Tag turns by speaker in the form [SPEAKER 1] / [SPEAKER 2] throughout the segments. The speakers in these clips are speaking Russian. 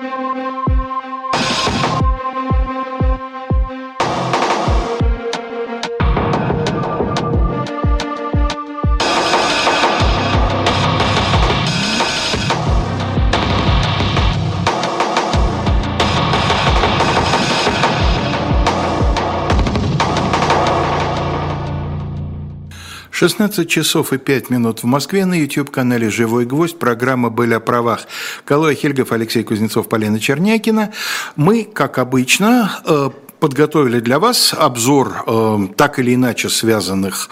[SPEAKER 1] Thank you. 16 часов и 5 минут в Москве на YouTube-канале «Живой гвоздь». Программа «Были о правах». Калой Хельгов, Алексей Кузнецов, Полина Чернякина. Мы, как обычно, э, подготовили для вас обзор э, так или иначе связанных,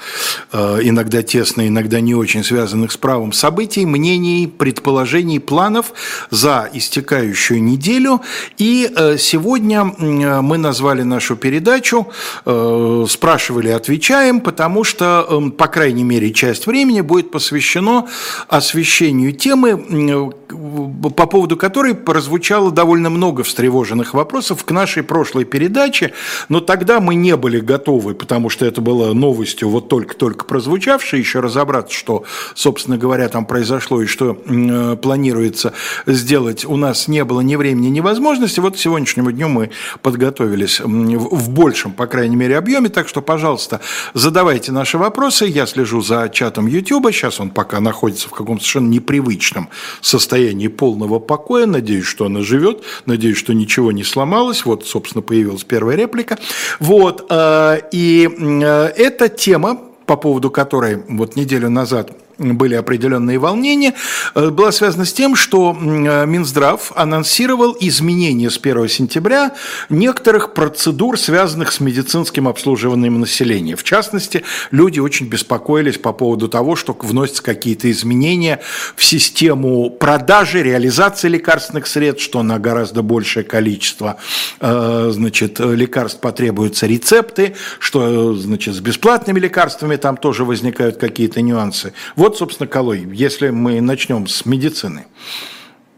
[SPEAKER 1] э, иногда тесно, иногда не очень связанных с правом событий, мнений, предположений, планов за истекающую неделю. И э, сегодня э, мы назвали нашу передачу э, «Спрашивали, отвечаем», потому что, э, по крайней мере, часть времени будет посвящено освещению темы, э, по поводу которой прозвучало довольно много встревоженных вопросов к нашей прошлой передаче но тогда мы не были готовы, потому что это было новостью вот только-только прозвучавшей, еще разобраться, что, собственно говоря, там произошло и что э, планируется сделать, у нас не было ни времени, ни возможности. Вот к сегодняшнему дню мы подготовились в большем, по крайней мере, объеме, так что, пожалуйста, задавайте наши вопросы. Я слежу за чатом YouTube, сейчас он пока находится в каком-то совершенно непривычном состоянии полного покоя, надеюсь, что она живет, надеюсь, что ничего не сломалось. Вот, собственно, появилась первая первая реплика. Вот, э, и э, эта тема, по поводу которой вот неделю назад были определенные волнения, э, была связана с тем, что э, Минздрав анонсировал изменения с 1 сентября некоторых процедур, связанных с медицинским обслуживанием населения. В частности, люди очень беспокоились по поводу того, что вносятся какие-то изменения в систему продажи, реализации лекарственных средств, что на гораздо большее количество э, значит, лекарств потребуются рецепты, что значит, с бесплатными лекарствами там тоже возникают какие-то нюансы. Вот вот, собственно, Калой, если мы начнем с медицины.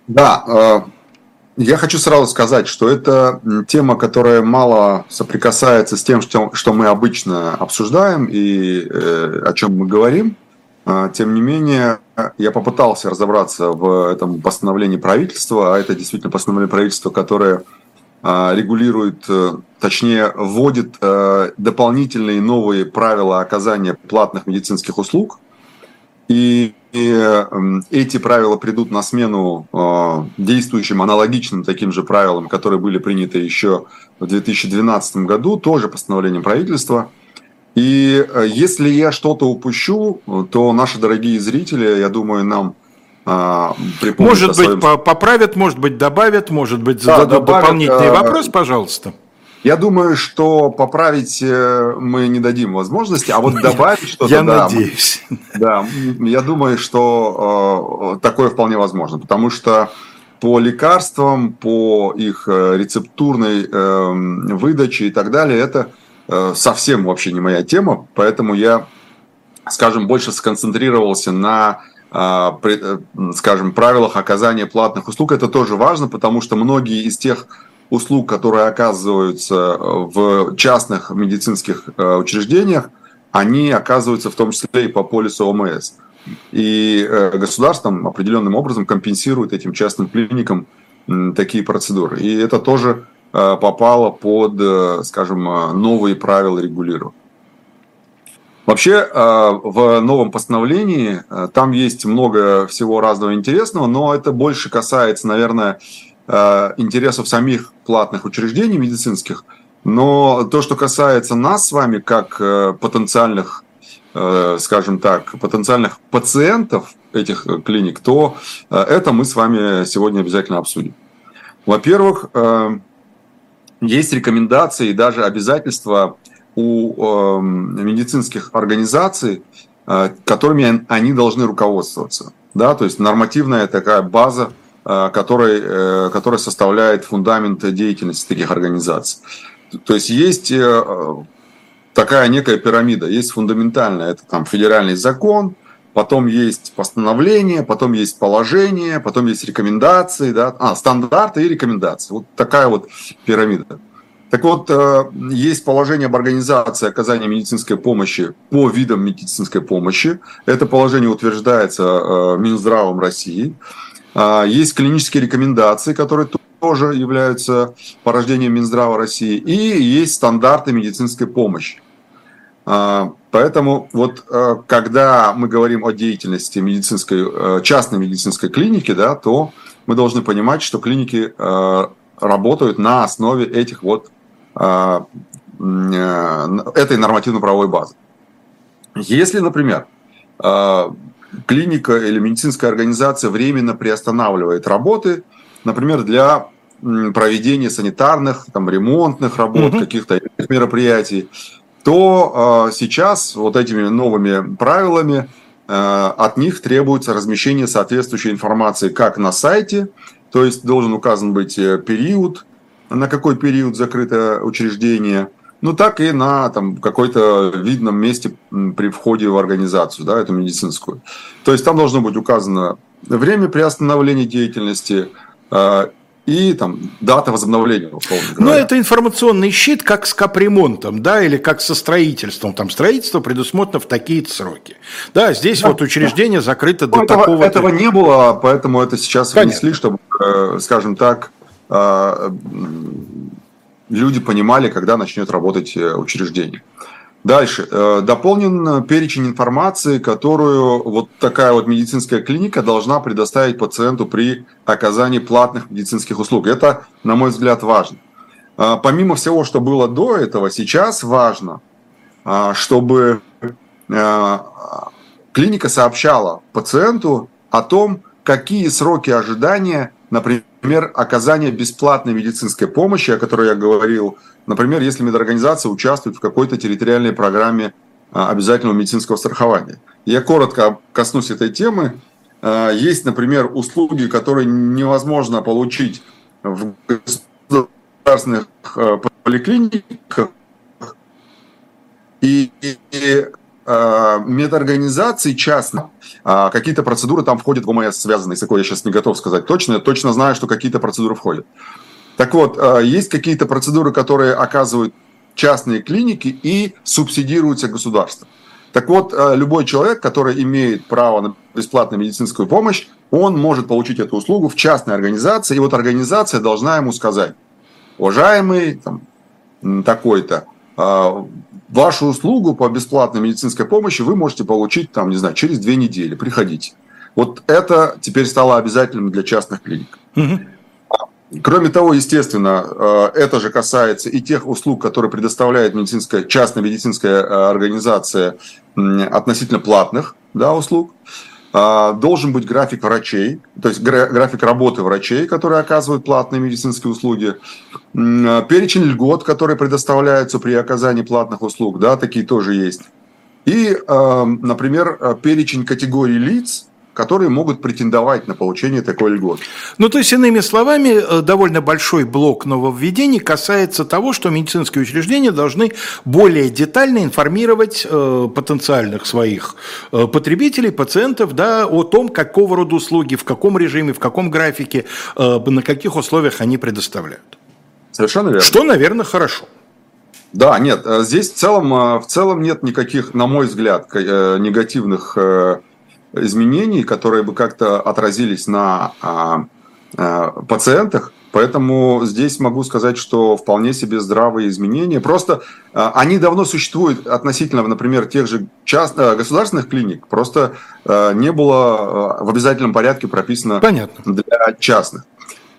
[SPEAKER 2] Да, э, я хочу сразу сказать, что это тема, которая мало соприкасается с тем, что мы обычно обсуждаем и э, о чем мы говорим. А, тем не менее, я попытался разобраться в этом постановлении правительства, а это действительно постановление правительства, которое а, регулирует, э, точнее, вводит дополнительные новые правила оказания платных медицинских услуг – и эм, эти правила придут на смену э, действующим аналогичным таким же правилам, которые были приняты еще в 2012 году, тоже постановлением правительства. И э, если я что-то упущу, то наши дорогие зрители, я думаю, нам
[SPEAKER 1] припомнят. Может быть, своем... поправят, может быть, добавят, может быть, зададут да, добавят, дополнительный вопрос, пожалуйста.
[SPEAKER 2] Я думаю, что поправить э, мы не дадим возможности, а вот добавить что-то...
[SPEAKER 1] Я да, надеюсь.
[SPEAKER 2] Да, я думаю, что э, такое вполне возможно, потому что по лекарствам, по их э, рецептурной эм, выдаче и так далее, это совсем вообще не моя тема, поэтому я, скажем, больше сконцентрировался на скажем, правилах оказания платных услуг. Это тоже важно, потому что многие из тех услуг, которые оказываются э, в частных медицинских э, учреждениях, они оказываются в том числе и по полису ОМС. И э, государство определенным образом компенсирует этим частным клиникам такие процедуры. И это тоже попало под, скажем, новые правила регулирования. Вообще в новом постановлении там есть много всего разного интересного, но это больше касается, наверное, интересов самих платных учреждений медицинских, но то, что касается нас с вами как э, потенциальных, э, скажем так, потенциальных пациентов этих клиник, то это мы с вами сегодня обязательно обсудим. Во-первых, есть рекомендации и даже обязательства у медицинских организаций, которыми они должны руководствоваться. Да, то есть нормативная такая база Э, который, э, который составляет фундамент деятельности таких организаций. То есть есть э, такая некая пирамида, есть фундаментальная, это там федеральный закон, потом есть постановление, потом есть положение, потом есть рекомендации, да, а, стандарты и рекомендации. Вот такая вот пирамида. Так вот, есть положение об организации оказания медицинской помощи по видам медицинской помощи. Это положение утверждается Минздравом России. А, есть клинические рекомендации, которые тоже являются порождением Минздрава России, и есть стандарты медицинской помощи. А, поэтому вот э, когда мы говорим о деятельности медицинской, частной медицинской клиники, да, то мы должны понимать, что клиники работают на основе этих вот этой нормативно-правовой базы. Если, например, клиника или медицинская организация временно приостанавливает работы, например, для проведения санитарных, там, ремонтных работ, mm-hmm. каких-то мероприятий, то э, сейчас вот этими новыми правилами э, от них требуется размещение соответствующей информации как на сайте, то есть должен указан быть э, период, на какой период закрыто учреждение, ну так и на там, какой-то видном месте при входе в организацию, да, эту медицинскую. То есть там должно быть указано время приостановления деятельности, э, и там дата возобновления.
[SPEAKER 1] Но это информационный щит, как с капремонтом, да, или как со строительством. Там строительство предусмотрено в такие сроки. Да, здесь да, вот учреждение да. закрыто до
[SPEAKER 2] ну, этого, такого... Этого не было, поэтому это сейчас Понятно. внесли, чтобы, э, скажем так, э, люди понимали, когда начнет работать э, учреждение. Дальше. Э, дополнен перечень информации, которую вот такая вот медицинская клиника должна предоставить пациенту при оказании платных медицинских услуг. Это, на мой взгляд, важно. Э, помимо всего, что было до этого, сейчас важно, э, чтобы клиника сообщала пациенту о том, какие сроки ожидания, например, оказания бесплатной медицинской помощи, о которой я говорил Например, если медорганизация участвует в какой-то территориальной программе а, обязательного медицинского страхования. Я коротко коснусь этой темы. А, есть, например, услуги, которые невозможно получить в государственных а, поликлиниках. И, и медорганизации частно, какие-то процедуры там входят в ОМС, связанные с такой, я сейчас не готов сказать точно, я точно знаю, что какие-то процедуры входят. Так вот, э, есть какие-то процедуры, которые оказывают частные клиники и субсидируются государством. Так вот, э, любой человек, который имеет право на бесплатную медицинскую помощь, он может получить эту услугу в частной организации, и вот организация должна ему сказать, уважаемый такой-то, э, вашу услугу по бесплатной медицинской помощи вы можете получить, там, не знаю, через две недели, приходите. Вот это теперь стало обязательным для частных клиник. Угу. Кроме того, естественно, э, это же касается и тех услуг, которые предоставляет медицинская, частная медицинская э, организация относительно платных да, услуг. Э, должен быть график врачей, то есть график работы врачей, которые оказывают платные медицинские услуги, перечень льгот, которые предоставляются при оказании платных услуг, да, такие тоже есть. И, например, перечень категорий лиц, которые могут претендовать на получение такой льготы.
[SPEAKER 1] Ну, то есть, иными словами, э, довольно большой блок нововведений касается того, что медицинские учреждения должны более детально информировать э, потенциальных своих э, потребителей, пациентов, да, о том, какого рода услуги, в каком режиме, в каком графике, на каких условиях они предоставляют.
[SPEAKER 2] Совершенно верно.
[SPEAKER 1] Что, наверное, хорошо.
[SPEAKER 2] Да, нет, здесь в целом, в целом нет никаких, на мой взгляд, негативных изменений, которые бы как-то отразились на а, а, пациентах. Поэтому здесь могу сказать, что вполне себе здравые изменения. Просто а, они давно существуют относительно, например, тех же част... государственных клиник. Просто не было в обязательном порядке прописано Понятно. для частных.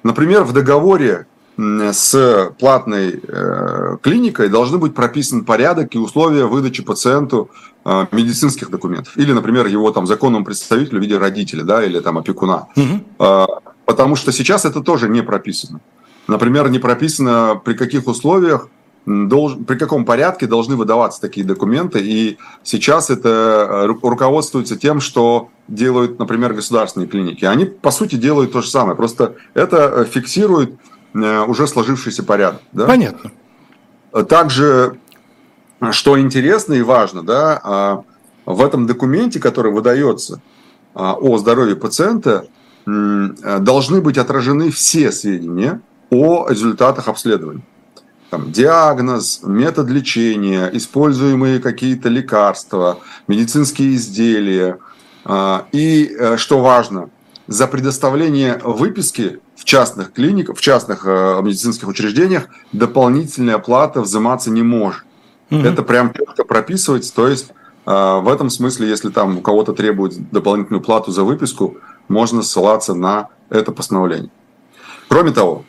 [SPEAKER 2] Например, в договоре с платной э, клиникой должны быть прописан порядок и условия выдачи пациенту э, медицинских документов. Или, например, его там законному представителю в виде родителя, да, или там опекуна. Угу. Потому что сейчас это тоже не прописано. Например, не прописано, при каких условиях при каком порядке должны выдаваться такие документы. И сейчас это руководствуется тем, что делают, например, государственные клиники. Они, по сути, делают то же самое. Просто это фиксирует уже сложившийся порядок.
[SPEAKER 1] Да? Понятно.
[SPEAKER 2] Также, что интересно и важно, да, а, в этом документе, который выдается а, о здоровье пациента, должны быть отражены все сведения о результатах обследования. Там, диагноз, метод лечения, используемые какие-то лекарства, медицинские изделия. А, и, э, что важно, за предоставление выписки в частных клиниках, в частных э, медицинских учреждениях дополнительная оплата взиматься не может. Угу. Это прям четко прописывается. То есть э, в этом смысле, если там у кого-то требует дополнительную плату за выписку, можно ссылаться на это постановление. Кроме того,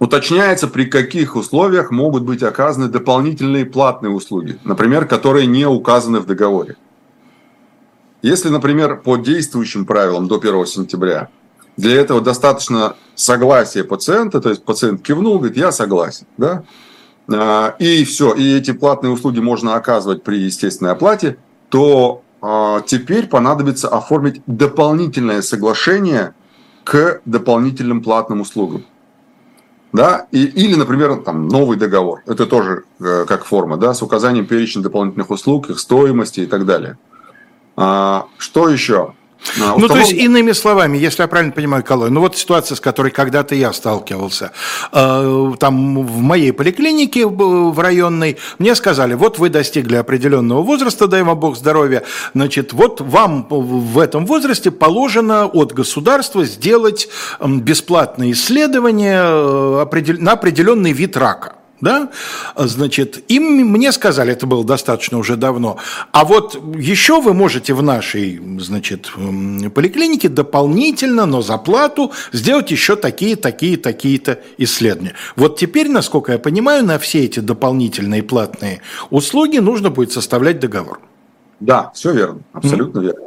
[SPEAKER 2] уточняется, при каких условиях могут быть оказаны дополнительные платные услуги, например, которые не указаны в договоре. Если, например, по действующим правилам до 1 сентября для этого достаточно согласия пациента, то есть пациент кивнул, говорит, я согласен, да, а, и все, и эти платные услуги можно оказывать при естественной оплате, то а, теперь понадобится оформить дополнительное соглашение к дополнительным платным услугам. Да? И, или, например, там, новый договор. Это тоже э, как форма, да, с указанием перечня дополнительных услуг, их стоимости и так далее. А, что еще?
[SPEAKER 1] А, ну, то есть, иными словами, если я правильно понимаю, Колой, ну вот ситуация, с которой когда-то я сталкивался, э, там в моей поликлинике в районной мне сказали, вот вы достигли определенного возраста, дай вам Бог здоровья, значит, вот вам в этом возрасте положено от государства сделать бесплатное исследование э, на определенный вид рака да, значит, им мне сказали, это было достаточно уже давно, а вот еще вы можете в нашей, значит, поликлинике дополнительно, но за плату сделать еще такие, такие, такие-то исследования. Вот теперь, насколько я понимаю, на все эти дополнительные платные услуги нужно будет составлять договор.
[SPEAKER 2] Да, все верно, абсолютно mm-hmm. верно.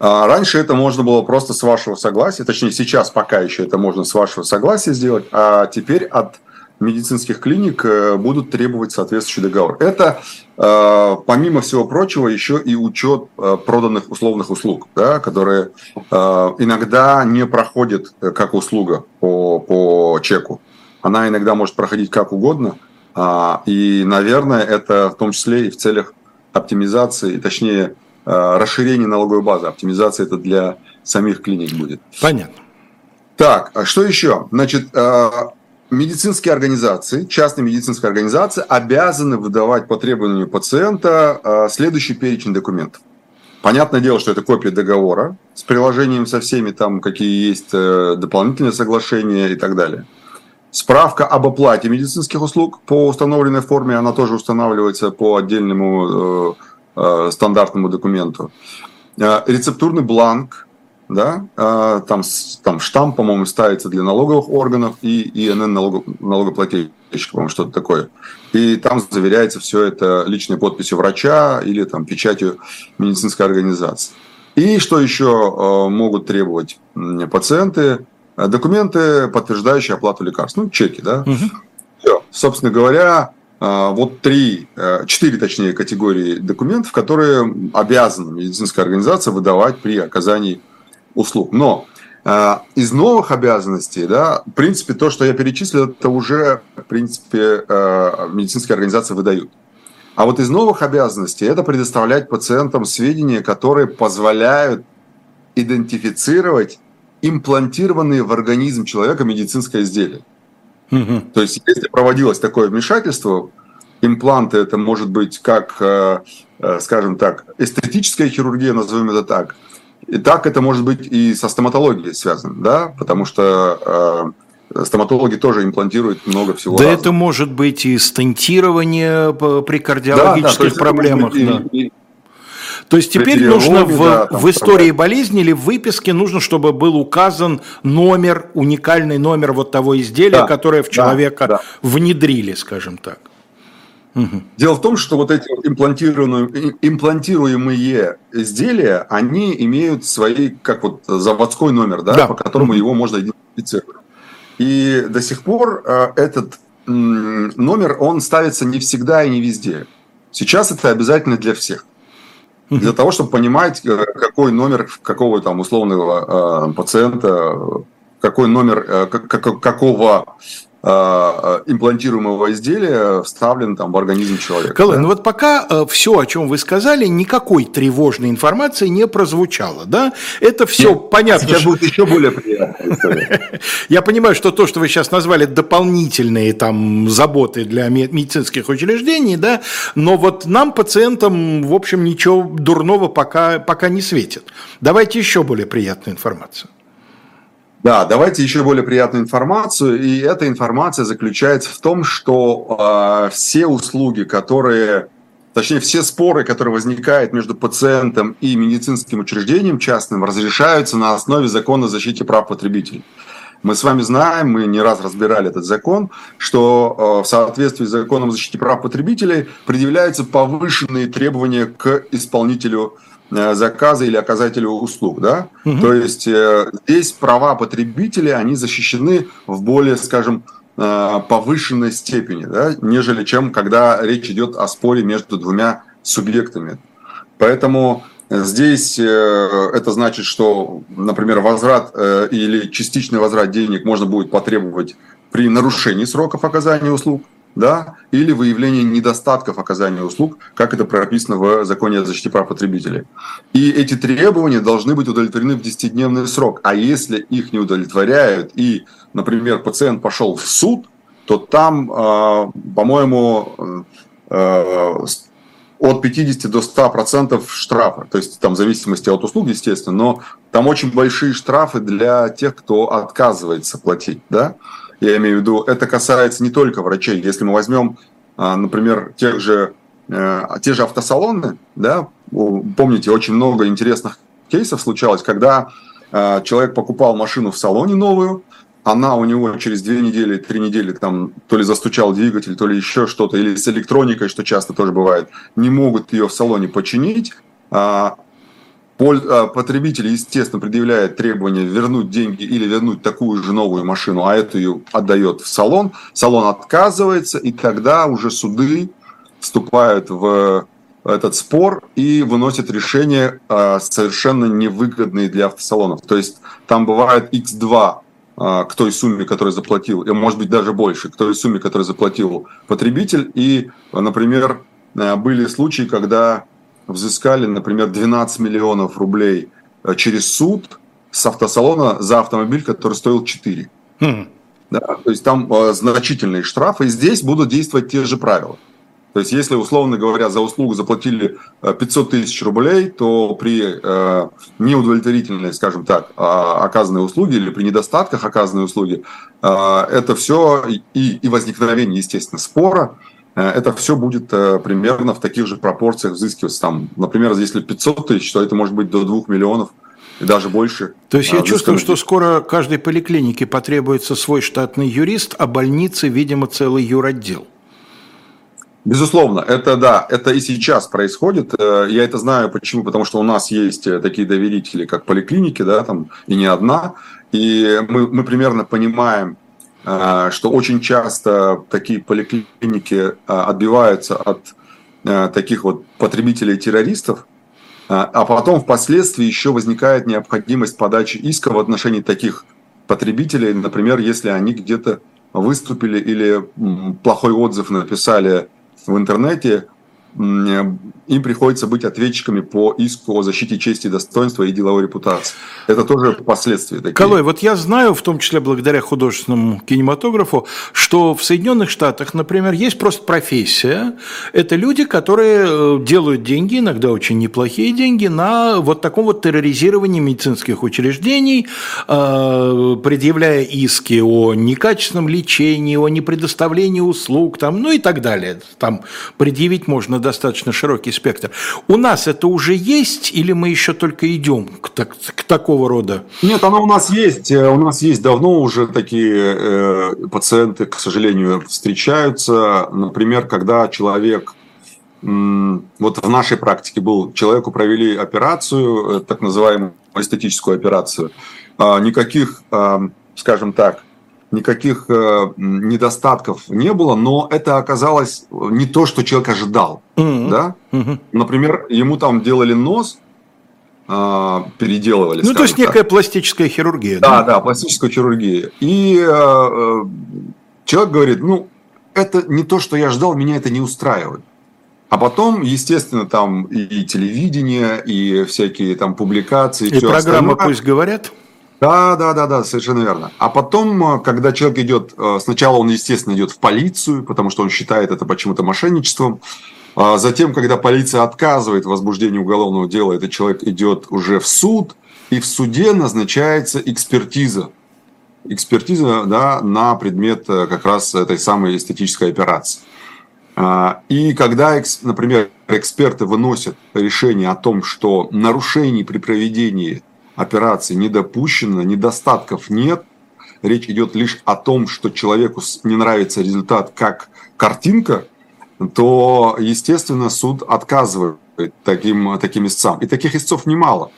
[SPEAKER 2] А раньше это можно было просто с вашего согласия, точнее сейчас пока еще это можно с вашего согласия сделать, а теперь от медицинских клиник э, будут требовать соответствующий договор. Это, э, помимо всего прочего, еще и учет э, проданных условных услуг, да, которые иногда не проходят как услуга по, по чеку. Она иногда может проходить как угодно. А, и, наверное, это в том числе и в целях оптимизации, точнее, расширения налоговой базы. Оптимизация это для самих клиник будет.
[SPEAKER 1] Понятно.
[SPEAKER 2] Так, а что еще? Значит, медицинские организации, частные медицинские организации обязаны выдавать по требованию пациента а, следующий перечень документов. Понятное дело, что это копия договора с приложением со всеми там, какие есть э, дополнительные соглашения и так далее. Справка об оплате медицинских услуг по установленной форме, она тоже устанавливается по отдельному э, э, стандартному документу. Рецептурный бланк да, а, там, там штамп, по-моему, ставится для налоговых органов и ИНН налог, налогоплательщика, по-моему, что-то такое. И там заверяется все это личной подписью врача или там печатью медицинской организации. И что еще а, могут требовать пациенты? Документы, подтверждающие оплату лекарств, ну, чеки, да. Угу. Все. Собственно говоря, а, вот три, четыре, точнее, категории документов, которые обязана медицинская организация выдавать при оказании услуг. Но э, из новых обязанностей, да, в принципе, то, что я перечислил, это уже, в принципе, э, медицинские организации выдают. А вот из новых обязанностей это предоставлять пациентам сведения, которые позволяют идентифицировать имплантированные в организм человека медицинское изделие. Угу. То есть, если проводилось такое вмешательство, импланты это может быть как, э, скажем так, эстетическая хирургия, назовем это так, и так это может быть и со стоматологией связано, да, потому что э, стоматологи тоже имплантируют много всего.
[SPEAKER 1] Да, разного. это может быть и стентирование при кардиологических да, да, проблемах. И, да. и, то есть теперь нужно в, да, в истории болезни или в выписке нужно, чтобы был указан номер, уникальный номер вот того изделия, да, которое в человека да, да. внедрили, скажем так.
[SPEAKER 2] Угу. Дело в том, что вот эти имплантируемые, имплантируемые изделия, они имеют свои, как вот заводской номер, да, да. по которому его можно идентифицировать. И до сих пор э, этот номер, он ставится не всегда и не везде. Сейчас это обязательно для всех. Для того, чтобы понимать, э, какой номер какого там условного э, пациента, какой номер какого Э, имплантируемого изделия вставлен там в организм человека.
[SPEAKER 1] Колын, да? ну вот пока э, все, о чем вы сказали, никакой тревожной информации не прозвучало, да? Это все Нет, понятно.
[SPEAKER 2] Сейчас что... будет еще более приятно.
[SPEAKER 1] Я понимаю, что то, что вы сейчас назвали дополнительные там заботы для медицинских учреждений, да, но вот нам, пациентам, в общем, ничего дурного пока, пока не светит. Давайте еще более приятную информацию.
[SPEAKER 2] Да, давайте еще более приятную информацию. И эта информация заключается в том, что э, все услуги, которые, точнее, все споры, которые возникают между пациентом и медицинским учреждением частным, разрешаются на основе закона о защите прав потребителей. Мы с вами знаем, мы не раз разбирали этот закон, что э, в соответствии с законом о защите прав потребителей предъявляются повышенные требования к исполнителю заказа или оказателю услуг, да? Угу. То есть э, здесь права потребителей, они защищены в более, скажем, э, повышенной степени, да, нежели чем когда речь идет о споре между двумя субъектами. Поэтому здесь это значит, что, например, возврат или частичный возврат денег можно будет потребовать при нарушении сроков оказания услуг, да, или выявление недостатков оказания услуг, как это прописано в законе о защите прав потребителей. И эти требования должны быть удовлетворены в 10-дневный срок. А если их не удовлетворяют, и, например, пациент пошел в суд, то там, а, по-моему, э, от 50 до 100 процентов штрафа. То есть там в зависимости от услуг, естественно, но там очень большие штрафы для тех, кто отказывается платить. Да? Я имею в виду, это касается не только врачей. Если мы возьмем, а, например, тех же, э, те же автосалоны, да, помните, очень много интересных кейсов случалось, когда а, человек покупал машину в салоне новую, она у него через две недели, три недели там то ли застучал двигатель, то ли еще что-то, или с электроникой, что часто тоже бывает, не могут ее в салоне починить, а, потребитель, естественно, предъявляет требование вернуть деньги или вернуть такую же новую машину, а эту ее отдает в салон. Салон отказывается, и тогда уже суды вступают в этот спор и выносят решения а, совершенно невыгодные для автосалонов. То есть там бывает X2 а, к той сумме, которую заплатил, и может быть даже больше, к той сумме, которую заплатил потребитель. И, например, были случаи, когда взыскали, например, 12 миллионов рублей э, через суд с автосалона за автомобиль, который стоил 4. Хм. Да, то есть там э, значительные штрафы, и здесь будут действовать те же правила. То есть, если, условно говоря, за услугу заплатили 500 э, тысяч рублей, то при э, неудовлетворительной, скажем так, э, оказанной услуги или при недостатках оказанной услуги, э, это все и, и возникновение, естественно, спора, это все будет э, примерно в таких же пропорциях взыскиваться. Там, например, если 500 тысяч, то это может быть до 2 миллионов и даже больше.
[SPEAKER 1] То есть я а, чувствую, что скоро каждой поликлинике потребуется свой штатный юрист, а больнице, видимо, целый юротдел.
[SPEAKER 2] Безусловно, это да, это и сейчас происходит. Э, я это знаю почему, потому что у нас есть такие доверители, как поликлиники, да, там и не одна, и мы, мы примерно понимаем, что очень часто такие поликлиники а, отбиваются от а, таких вот потребителей-террористов, а потом впоследствии еще возникает необходимость подачи иска в отношении таких потребителей, например, если они где-то выступили или плохой отзыв написали в интернете, им приходится быть ответчиками по иску о защите чести, достоинства и деловой репутации. Это тоже последствия такие.
[SPEAKER 1] Калой, вот я знаю, в том числе благодаря художественному кинематографу, что в Соединенных Штатах, например, есть просто профессия. Это люди, которые э, делают деньги, иногда очень неплохие деньги, на вот таком вот терроризировании медицинских учреждений, э, предъявляя иски о некачественном лечении, о непредоставлении услуг, там, ну и так далее. Там предъявить можно достаточно широкий спектр. У нас это уже есть или мы еще только идем к, так, к такого рода?
[SPEAKER 2] Нет, оно у нас есть. Э, у нас есть давно уже такие э, пациенты, к сожалению, встречаются. Например, когда человек вот в нашей практике был, человеку провели операцию, э, так называемую эстетическую операцию, а никаких, скажем так, никаких э, недостатков не было, но это оказалось не то, что человек ожидал. Mm-hmm. Да? Mm-hmm. Например, ему там делали нос, э, переделывали.
[SPEAKER 1] Ну, то есть некая пластическая хирургия.
[SPEAKER 2] Да, да, да пластическая хирургия. И э, э, человек говорит, ну, это не то, что я ждал, меня это не устраивает. А потом, естественно, там и телевидение, и всякие там публикации.
[SPEAKER 1] И программа остальное. «Пусть говорят».
[SPEAKER 2] Да, да, да, да, совершенно верно. А потом, э, когда человек идет, э, сначала он, естественно, идет в полицию, потому что он считает это почему-то мошенничеством. А затем, когда полиция отказывает в возбуждении уголовного дела, этот человек идет уже в суд, и в суде назначается экспертиза экспертиза да, на предмет как раз этой самой эстетической операции. И когда, например, эксперты выносят решение о том, что нарушений при проведении операции не допущено, недостатков нет, речь идет лишь о том, что человеку не нравится результат как картинка, то, естественно, суд отказывает таким, таким истцам. И таких истцов немало.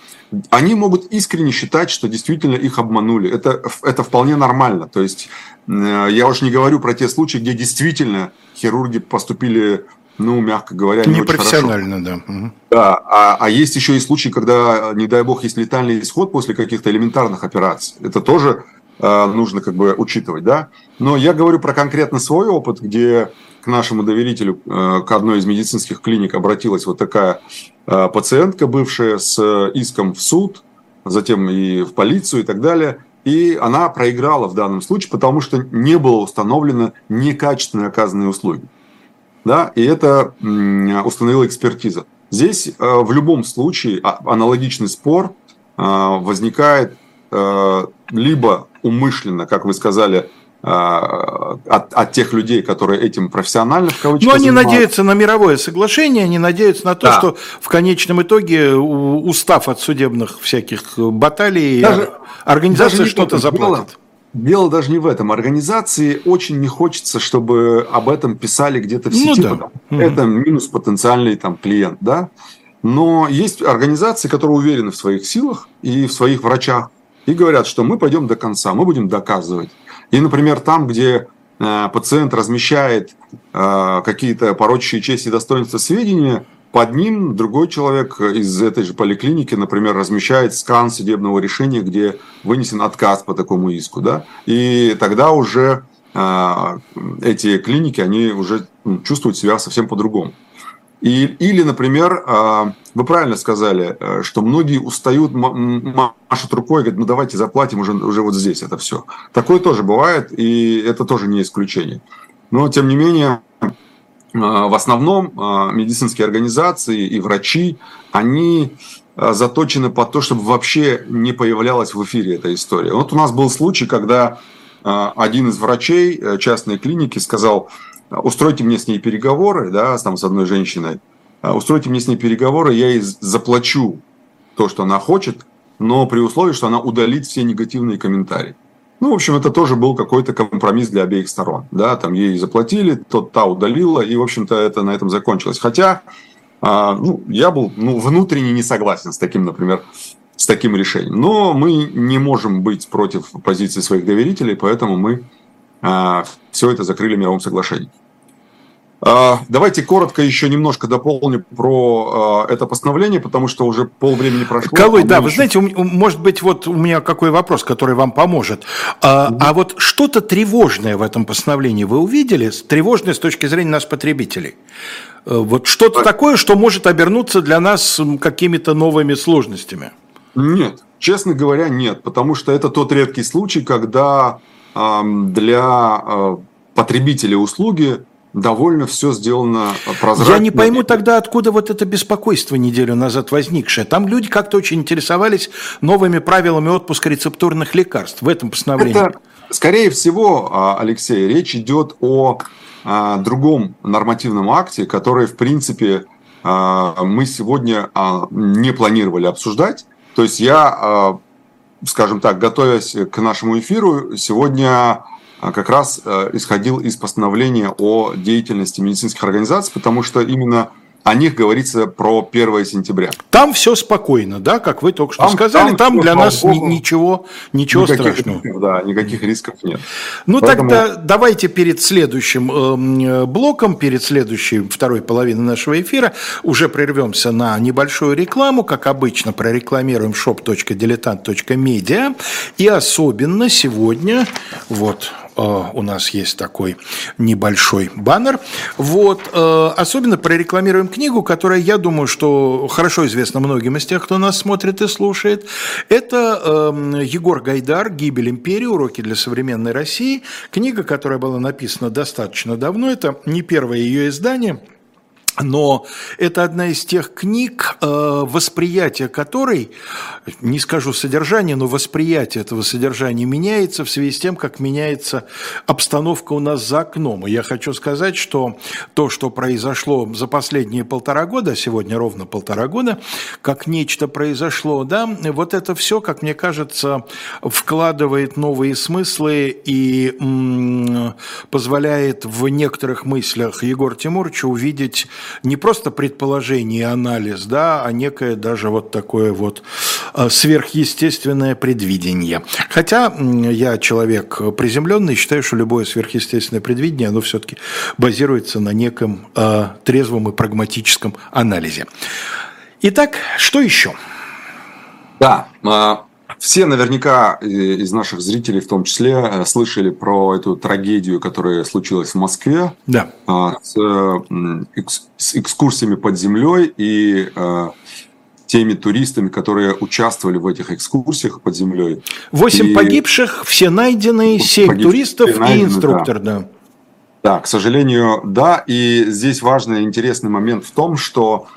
[SPEAKER 2] Они могут искренне считать, что действительно их обманули. Это, это вполне нормально. То есть э, я уж не говорю про те случаи, где действительно хирурги поступили ну, мягко говоря, не, не очень профессионально, да. Да, а, а есть еще и случаи, когда, не дай бог, есть летальный исход после каких-то элементарных операций. Это тоже э, нужно как бы учитывать, да. Но я говорю про конкретно свой опыт, где к нашему доверителю, э, к одной из медицинских клиник обратилась вот такая э, пациентка, бывшая с иском в суд, затем и в полицию и так далее. И она проиграла в данном случае, потому что не было установлено некачественно оказанные услуги. Да, и это установила экспертиза. Здесь э, в любом случае а, аналогичный спор возникает либо умышленно, как вы сказали, от, от тех людей, которые этим профессионально в
[SPEAKER 1] кавычках Но они занимаются. надеются на мировое соглашение, они надеются на то, да. что в конечном итоге, устав от судебных всяких баталий, даже, организация что-то заплатит.
[SPEAKER 2] Дело, даже не в этом. Организации очень не хочется, чтобы об этом писали где-то в ну сети. Ну, да. Это минус потенциальный там, клиент. Да? Но есть организации, которые уверены в своих силах и в своих врачах. И говорят, что мы пойдем до конца, мы будем доказывать. И, например, там, где э, пациент размещает э, какие-то порочащие честь и достоинства сведения, под ним другой человек из этой же поликлиники, например, размещает скан судебного решения, где вынесен отказ по такому иску. Да? И тогда уже э, эти клиники, они уже чувствуют себя совсем по-другому. И, или, например, а, вы правильно сказали, э, что многие устают, машут рукой, говорят, ну давайте заплатим уже, уже вот здесь это все. Такое тоже бывает, и это тоже не исключение. Но, тем не менее, в основном а, медицинские организации и врачи, они заточены под то, чтобы вообще не появлялась в эфире эта история. Вот у нас был случай, когда один из врачей э, частной клиники сказал, устройте мне с ней переговоры, да, там с одной женщиной, а, устройте мне с ней переговоры, я ей заплачу то, что она хочет, но при условии, что она удалит все негативные комментарии. Ну, в общем, это тоже был какой-то компромисс для обеих сторон. Да, там ей заплатили, тот та удалила, и, в общем-то, это на этом закончилось. Хотя, а, ну, я был ну, внутренне не согласен с таким, например, с таким решением. Но мы не можем быть против позиции своих доверителей, поэтому мы а, все это закрыли мировым соглашением. А, давайте коротко еще немножко дополню про а, это постановление, потому что уже полвремени прошло.
[SPEAKER 1] Калой, да, еще... вы знаете, может быть, вот у меня какой вопрос, который вам поможет. А, а вот что-то тревожное в этом постановлении вы увидели? Тревожное с точки зрения нас, потребителей? Э, вот что-то такое, что может обернуться для нас какими-то новыми сложностями?
[SPEAKER 2] Нет, честно говоря, нет, потому что это тот редкий случай, когда для э, потребителя услуги довольно все сделано прозрачно.
[SPEAKER 1] Я не пойму тогда, откуда вот это беспокойство неделю назад возникшее. Там люди как-то очень интересовались новыми правилами отпуска рецептурных лекарств в этом постановлении. Это,
[SPEAKER 2] скорее всего, а, Алексей, речь идет о а, другом нормативном акте, который, в принципе, а, мы сегодня не планировали обсуждать. То есть я скажем так, готовясь к нашему эфиру, сегодня как раз э, исходил из постановления о деятельности медицинских организаций, потому что именно о них говорится про 1 сентября.
[SPEAKER 1] Там все спокойно, да, как вы только что там, сказали, там, там для нас Богу, ничего, ничего
[SPEAKER 2] никаких
[SPEAKER 1] страшного.
[SPEAKER 2] Рисков, да, никаких рисков нет.
[SPEAKER 1] Ну Поэтому... тогда давайте перед следующим эм, э, блоком, перед следующей второй половиной нашего эфира уже прервемся на небольшую рекламу, как обычно прорекламируем shop.diletant.media и особенно сегодня вот у нас есть такой небольшой баннер. Вот. Э, особенно прорекламируем книгу, которая, я думаю, что хорошо известна многим из тех, кто нас смотрит и слушает. Это эм, Егор Гайдар «Гибель империи. Уроки для современной России». Книга, которая была написана достаточно давно. Это не первое ее издание – но это одна из тех книг, э, восприятие которой, не скажу содержание, но восприятие этого содержания меняется в связи с тем, как меняется обстановка у нас за окном. И я хочу сказать, что то, что произошло за последние полтора года, сегодня ровно полтора года, как нечто произошло, да, вот это все, как мне кажется, вкладывает новые смыслы и м- позволяет в некоторых мыслях Егор Тимуровича увидеть не просто предположение и анализ, да, а некое даже вот такое вот э, сверхъестественное предвидение. Хотя я человек приземленный, считаю, что любое сверхъестественное предвидение, оно все-таки базируется на неком э, трезвом и прагматическом анализе. Итак, что еще?
[SPEAKER 2] Да, а, все наверняка из наших зрителей, в том числе, э, слышали про эту трагедию, которая случилась в Москве.
[SPEAKER 1] Да.
[SPEAKER 2] А, с, с экскурсиями под землей и э, теми туристами, которые участвовали в этих экскурсиях под землей.
[SPEAKER 1] Восемь и... погибших, все найдены, семь туристов и инструктор, да.
[SPEAKER 2] да. Да, к сожалению, да. И здесь важный интересный момент в том, что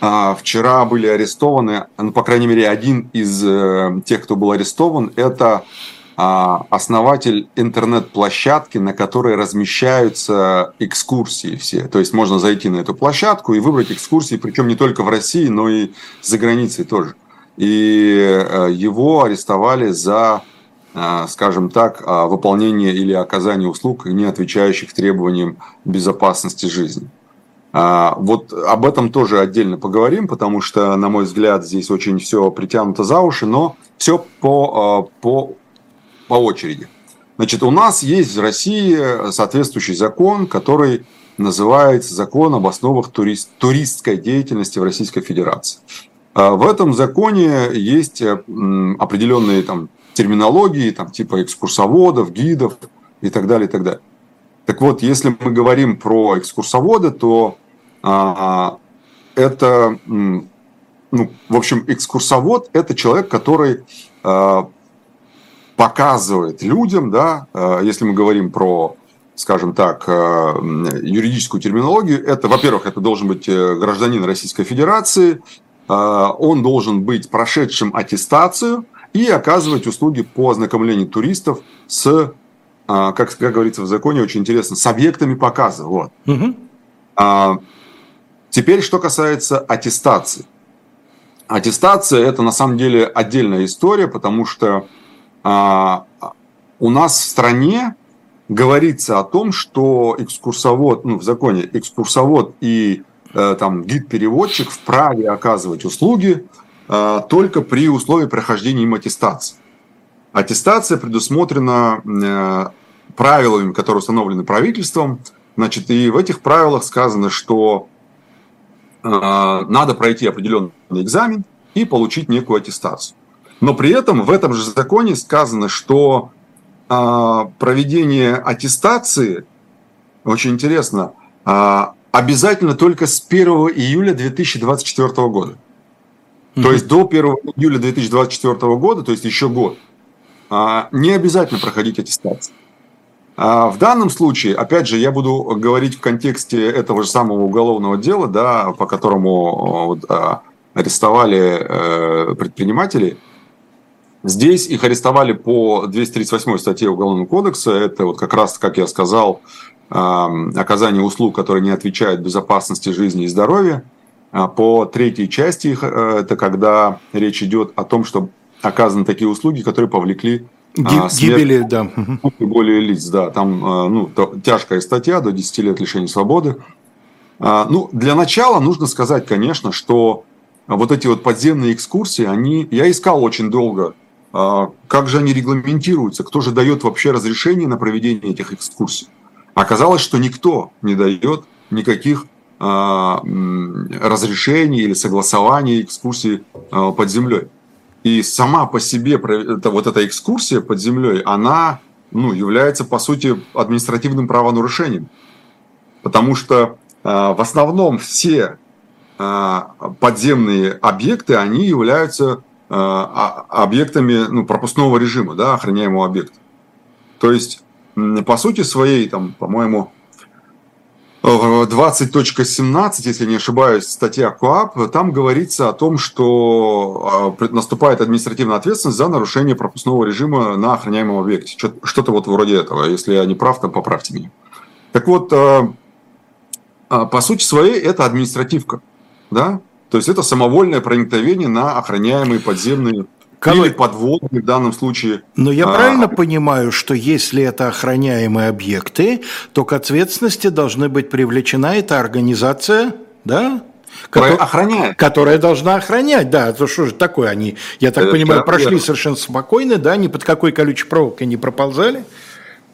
[SPEAKER 2] вчера были арестованы, ну, по крайней мере, один из э, тех, кто был арестован, это а, основатель интернет-площадки, на которой размещаются экскурсии все. То есть можно зайти на эту площадку и выбрать экскурсии, причем не только в России, но и за границей тоже. И э, его арестовали за, э, скажем так, выполнение или оказание услуг, не отвечающих требованиям безопасности жизни. А, вот об этом тоже отдельно поговорим, потому что, на мой взгляд, здесь очень все притянуто за уши, но все по, а, по, по очереди. Значит, у нас есть в России соответствующий закон, который называется закон об основах турист, туристской деятельности в Российской Федерации. А, в этом законе есть определенные там, терминологии, там, типа экскурсоводов, гидов и так далее, и так далее. Так вот, если мы говорим про экскурсовода, то а, это, ну, в общем, экскурсовод – это человек, который а, показывает людям, да, а, если мы говорим про скажем так, а, юридическую терминологию, это, во-первых, это должен быть э, гражданин Российской Федерации, а, он должен быть прошедшим аттестацию и оказывать услуги по ознакомлению туристов с а, как, как говорится в законе, очень интересно, с объектами показа. Вот. Угу. А, теперь, что касается аттестации. Аттестация – это на самом деле отдельная история, потому что а, у нас в стране говорится о том, что экскурсовод, ну, в законе экскурсовод и э, там гид-переводчик вправе оказывать услуги э, только при условии прохождения им аттестации. Аттестация предусмотрена э, правилами, которые установлены правительством. Значит, и в этих правилах сказано, что э, надо пройти определенный экзамен и получить некую аттестацию. Но при этом в этом же законе сказано, что э, проведение аттестации, очень интересно, э, обязательно только с 1 июля 2024 года. Mm-hmm. То есть до 1 июля 2024 года, то есть еще год, не обязательно проходить аттестацию. А в данном случае, опять же, я буду говорить в контексте этого же самого уголовного дела, да, по которому вот, а, арестовали э, предпринимателей. Здесь их арестовали по 238 статье Уголовного кодекса. Это вот как раз, как я сказал, оказание услуг, которые не отвечают безопасности жизни и здоровья. А по третьей части их, э, это когда речь идет о том, что оказаны такие услуги, которые повлекли
[SPEAKER 1] а, Гибели, да.
[SPEAKER 2] Более лиц, да. Там а, ну, тяжкая статья, до 10 лет лишения свободы. А, ну, для начала нужно сказать, конечно, что вот эти вот подземные экскурсии, они, я искал очень долго, как же они регламентируются, кто же дает вообще разрешение на проведение этих экскурсий. Оказалось, что никто не дает никаких разрешений или согласований экскурсий под землей. И сама по себе вот эта экскурсия под землей, она ну, является, по сути, административным правонарушением. Потому что э, в основном все э, подземные объекты, они являются э, объектами ну, пропускного режима, да, охраняемого объекта. То есть, по сути своей, там, по-моему, 20.17, если не ошибаюсь, статья КОАП, там говорится о том, что а, наступает административная ответственность за нарушение пропускного режима на охраняемом объекте. Что-то вот вроде этого. Если я не прав, то поправьте меня. Так вот, а, а, по сути своей, это административка. Да? То есть это самовольное проникновение на охраняемые подземные Кого... Или подводные в данном случае.
[SPEAKER 1] Но я а... правильно понимаю, что если это охраняемые объекты, то к ответственности должны быть привлечена эта организация, да?
[SPEAKER 2] Которая охраняет.
[SPEAKER 1] Которая должна охранять, да. То что же такое они, я так это понимаю, прошли верно. совершенно спокойно, да, ни под какой колючей проволокой не проползали?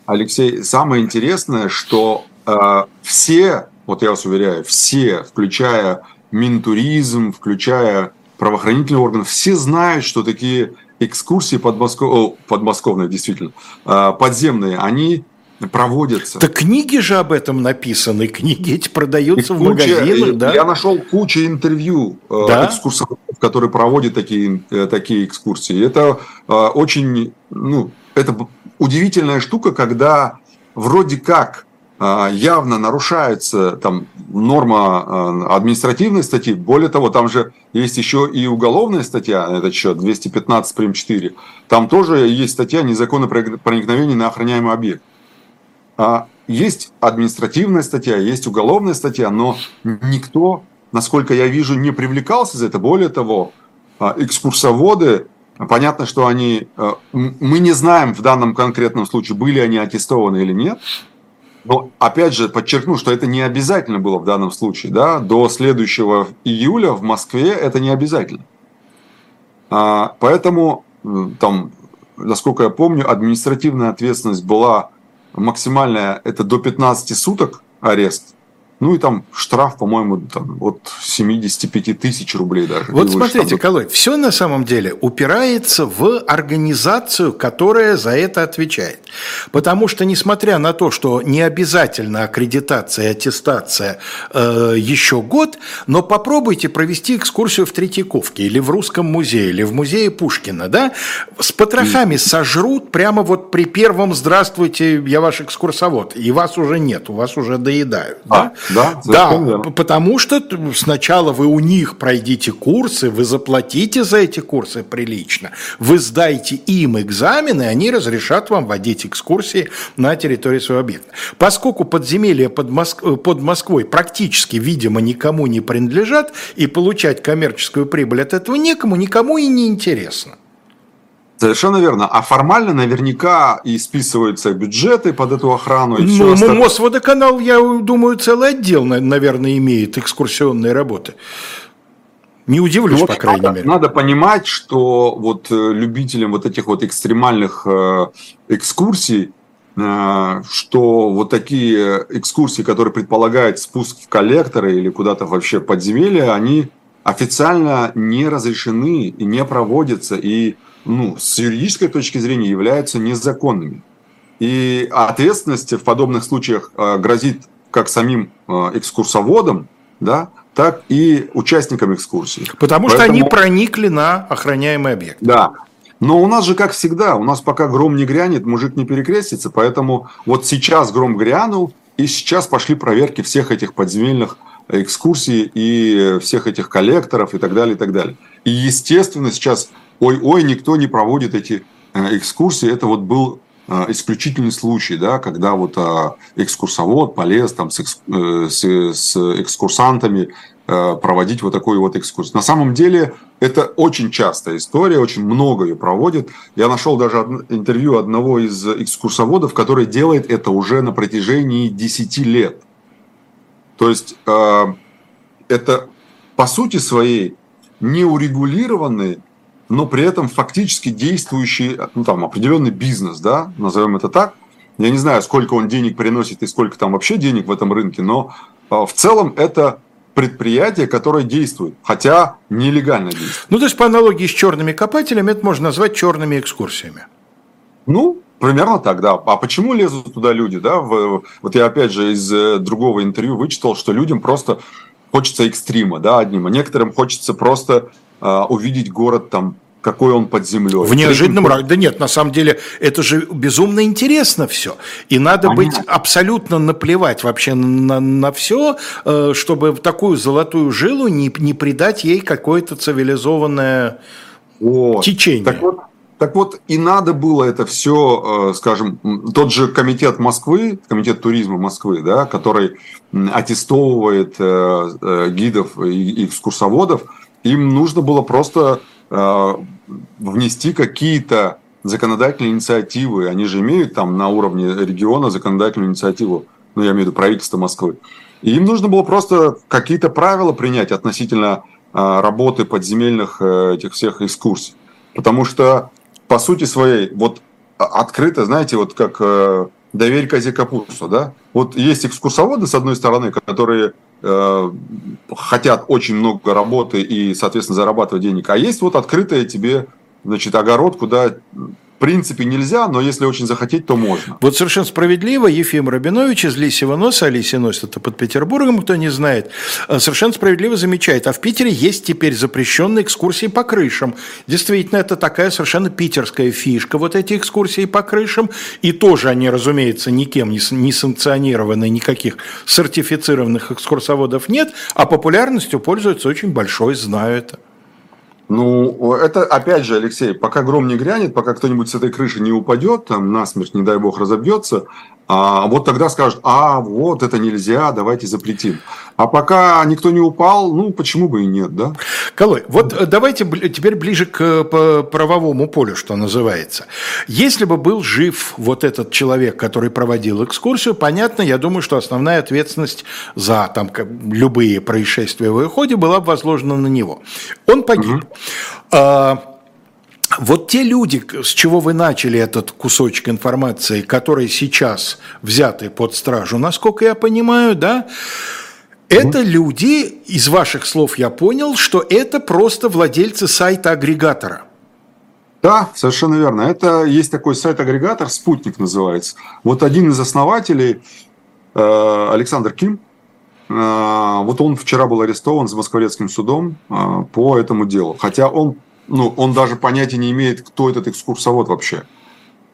[SPEAKER 2] Алексей, самое интересное, что э, все, вот я вас уверяю, все, включая Минтуризм, включая правоохранительные органы, все знают, что такие экскурсии подмосков... О, подмосковные, действительно, а, подземные, они проводятся.
[SPEAKER 1] Так книги же об этом написаны, книги эти продаются и в куча, магазинах, да?
[SPEAKER 2] Я нашел кучу интервью э, да? экскурсоводов, которые проводят такие, э, такие экскурсии. Это э, очень, ну, это удивительная штука, когда вроде как явно нарушается там норма а, административной статьи. Более того, там же есть еще и уголовная статья на этот счет, 215 прим. 4. Там тоже есть статья незаконное проникновение на охраняемый объект. А, есть административная статья, есть уголовная статья, но никто, насколько я вижу, не привлекался за это. Более того, экскурсоводы, понятно, что они, мы не знаем в данном конкретном случае, были они аттестованы или нет, но опять же подчеркну, что это не обязательно было в данном случае. Да? До следующего июля в Москве это не обязательно. А, поэтому, там, насколько я помню, административная ответственность была максимальная, это до 15 суток арест. Ну и там штраф, по-моему, там, от 75 тысяч рублей даже.
[SPEAKER 1] Вот смотрите, там... Колой, все на самом деле упирается в организацию, которая за это отвечает. Потому что, несмотря на то, что не обязательно аккредитация и аттестация э, еще год, но попробуйте провести экскурсию в Третьяковке или в Русском музее, или в музее Пушкина, да, с потрохами сожрут прямо вот при первом «Здравствуйте, я ваш экскурсовод», и вас уже нет, у вас уже доедают. А,
[SPEAKER 2] да? Да,
[SPEAKER 1] да потому что сначала вы у них пройдите курсы, вы заплатите за эти курсы прилично, вы сдайте им экзамены, они разрешат вам водить экскурсии на территории своего объекта. Поскольку подземелья под, Моск... под Москвой практически, видимо, никому не принадлежат, и получать коммерческую прибыль от этого некому, никому и не интересно.
[SPEAKER 2] Совершенно верно. А формально наверняка и списываются бюджеты под эту охрану. И
[SPEAKER 1] ну, все остальное. Мосводоканал, я думаю, целый отдел, наверное, имеет экскурсионные работы. Не удивлюсь, ну, по крайней
[SPEAKER 2] надо,
[SPEAKER 1] мере.
[SPEAKER 2] Надо понимать, что вот э, любителям вот этих вот экстремальных э, экскурсий, э, что вот такие экскурсии, которые предполагают спуск в коллекторы или куда-то вообще подземелье, они официально не разрешены и не проводятся. И ну, с юридической точки зрения являются незаконными. И ответственность в подобных случаях э, грозит как самим э, экскурсоводам, да, так и участникам экскурсии.
[SPEAKER 1] Потому Поэтому... что они проникли на охраняемый объект.
[SPEAKER 2] Да. Но у нас же, как всегда, у нас пока гром не грянет, мужик не перекрестится, поэтому вот сейчас гром грянул, и сейчас пошли проверки всех этих подземельных экскурсий и всех этих коллекторов и так далее, и так далее. И, естественно, сейчас ой-ой, никто не проводит эти э, экскурсии. Это вот был э, исключительный случай, да, когда вот а, экскурсовод полез там с, э, с, с экскурсантами проводить вот такой вот экскурс. На самом деле это очень частая история, очень много ее проводят. Я нашел даже интервью одного из экскурсоводов, который делает это уже на протяжении 10 лет. То есть это по сути своей неурегулированный но при этом фактически действующий, ну, там, определенный бизнес, да, назовем это так. Я не знаю, сколько он денег приносит и сколько там вообще денег в этом рынке, но а, в целом это предприятие, которое действует, хотя нелегально действует.
[SPEAKER 1] Ну, то есть, по аналогии с черными копателями, это можно назвать черными экскурсиями.
[SPEAKER 2] Ну, примерно так, да. А почему лезут туда люди, да? Вот я опять же из э, другого интервью вычитал, что людям просто хочется экстрима, да, одним, а некоторым хочется просто увидеть город там какой он под землей.
[SPEAKER 1] В неожиданном разе. Да нет, на самом деле это же безумно интересно все. И надо Понятно. быть абсолютно наплевать вообще на, на все, э, чтобы в такую золотую жилу не, не придать ей какое-то цивилизованное вот. течение.
[SPEAKER 2] Так вот, так вот, и надо было это все, э, скажем, тот же комитет Москвы, комитет туризма Москвы, да, который аттестовывает э, гидов и экскурсоводов, им нужно было просто внести какие-то законодательные инициативы. Они же имеют там на уровне региона законодательную инициативу, ну, я имею в виду правительство Москвы. И им нужно было просто какие-то правила принять относительно а, работы подземельных э, этих всех экскурсий. Потому что, по сути своей, вот открыто, знаете, вот как э, доверь козе капусту, да? Вот есть экскурсоводы, с одной стороны, которые Э, хотят очень много работы и, соответственно, зарабатывать денег. А есть вот открытая тебе, значит, огород, куда в принципе нельзя, но если очень захотеть, то можно.
[SPEAKER 1] Вот совершенно справедливо Ефим Рабинович из Лисьего носа, а Лисий нос это под Петербургом, кто не знает, э, совершенно справедливо замечает, а в Питере есть теперь запрещенные экскурсии по крышам. Действительно, это такая совершенно питерская фишка, вот эти экскурсии по крышам, и тоже они, разумеется, никем не санкционированы, никаких сертифицированных экскурсоводов нет, а популярностью пользуются очень большой, знаю это.
[SPEAKER 2] Ну, это, опять же, Алексей, пока гром не грянет, пока кто-нибудь с этой крыши не упадет, там насмерть, не дай бог, разобьется, а вот тогда скажут, а вот это нельзя, давайте запретим. А пока никто не упал, ну почему бы и нет, да?
[SPEAKER 1] Колой, вот э, давайте теперь ближе к э, правовому полю, что называется. Если бы был жив вот этот человек, который проводил экскурсию, понятно, я думаю, что основная ответственность за там, любые происшествия в ходе была бы возложена на него. Он погиб. Угу. Вот те люди, с чего вы начали этот кусочек информации, которые сейчас взяты под стражу, насколько я понимаю, да, это люди, из ваших слов я понял, что это просто владельцы сайта-агрегатора.
[SPEAKER 2] Да, совершенно верно. Это есть такой сайт-агрегатор, «Спутник» называется. Вот один из основателей, э, Александр Ким, э, вот он вчера был арестован с Москворецким судом э, по этому делу. Хотя он ну, он даже понятия не имеет, кто этот экскурсовод вообще.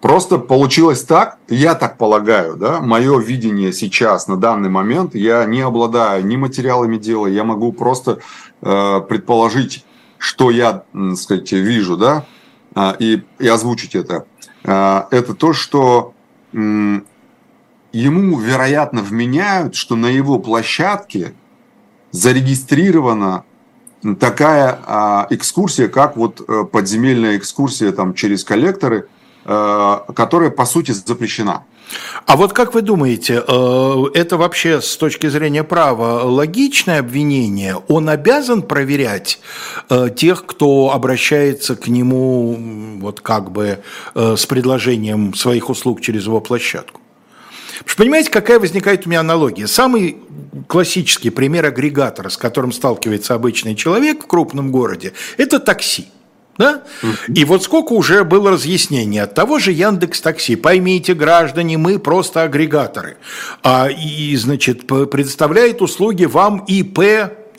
[SPEAKER 2] Просто получилось так, я так полагаю, да, мое видение сейчас, на данный момент, я не обладаю ни материалами дела, я могу просто э, предположить, что я, так сказать, вижу, да, э, и, и озвучить это. Э, это то, что ему, вероятно, вменяют, что на его площадке зарегистрировано такая а, экскурсия, как вот э, подземельная экскурсия там через коллекторы, а, которая по сути запрещена.
[SPEAKER 1] А вот как вы думаете, э, это вообще с точки зрения права логичное обвинение? Он обязан проверять тех, кто обращается к нему вот как бы с предложением своих услуг через его площадку? Потому понимаете, какая возникает у меня аналогия? Самый классический пример агрегатора, с которым сталкивается обычный человек в крупном городе, это такси. Да? И вот сколько уже было разъяснений от того же Яндекс Такси. Поймите, граждане, мы просто агрегаторы. А, и, значит, предоставляет услуги вам ИП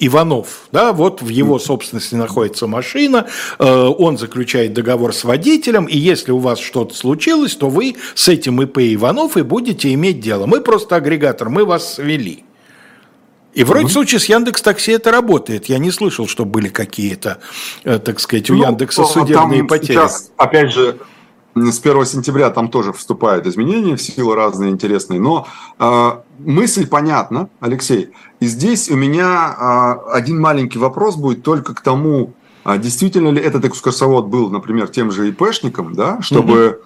[SPEAKER 1] Иванов, да, вот в его собственности находится машина, э, он заключает договор с водителем, и если у вас что-то случилось, то вы с этим ИП Иванов и будете иметь дело. Мы просто агрегатор, мы вас свели. И вроде mm-hmm. случае с Яндекс Такси это работает. Я не слышал, что были какие-то, э, так сказать, у ну, Яндекса судебные потери. Сейчас,
[SPEAKER 2] опять же, с 1 сентября там тоже вступают изменения в силу разные интересные. Но э, мысль понятна, Алексей. И здесь у меня э, один маленький вопрос будет только к тому, а действительно ли этот экскурсовод был, например, тем же ИПшником, да, чтобы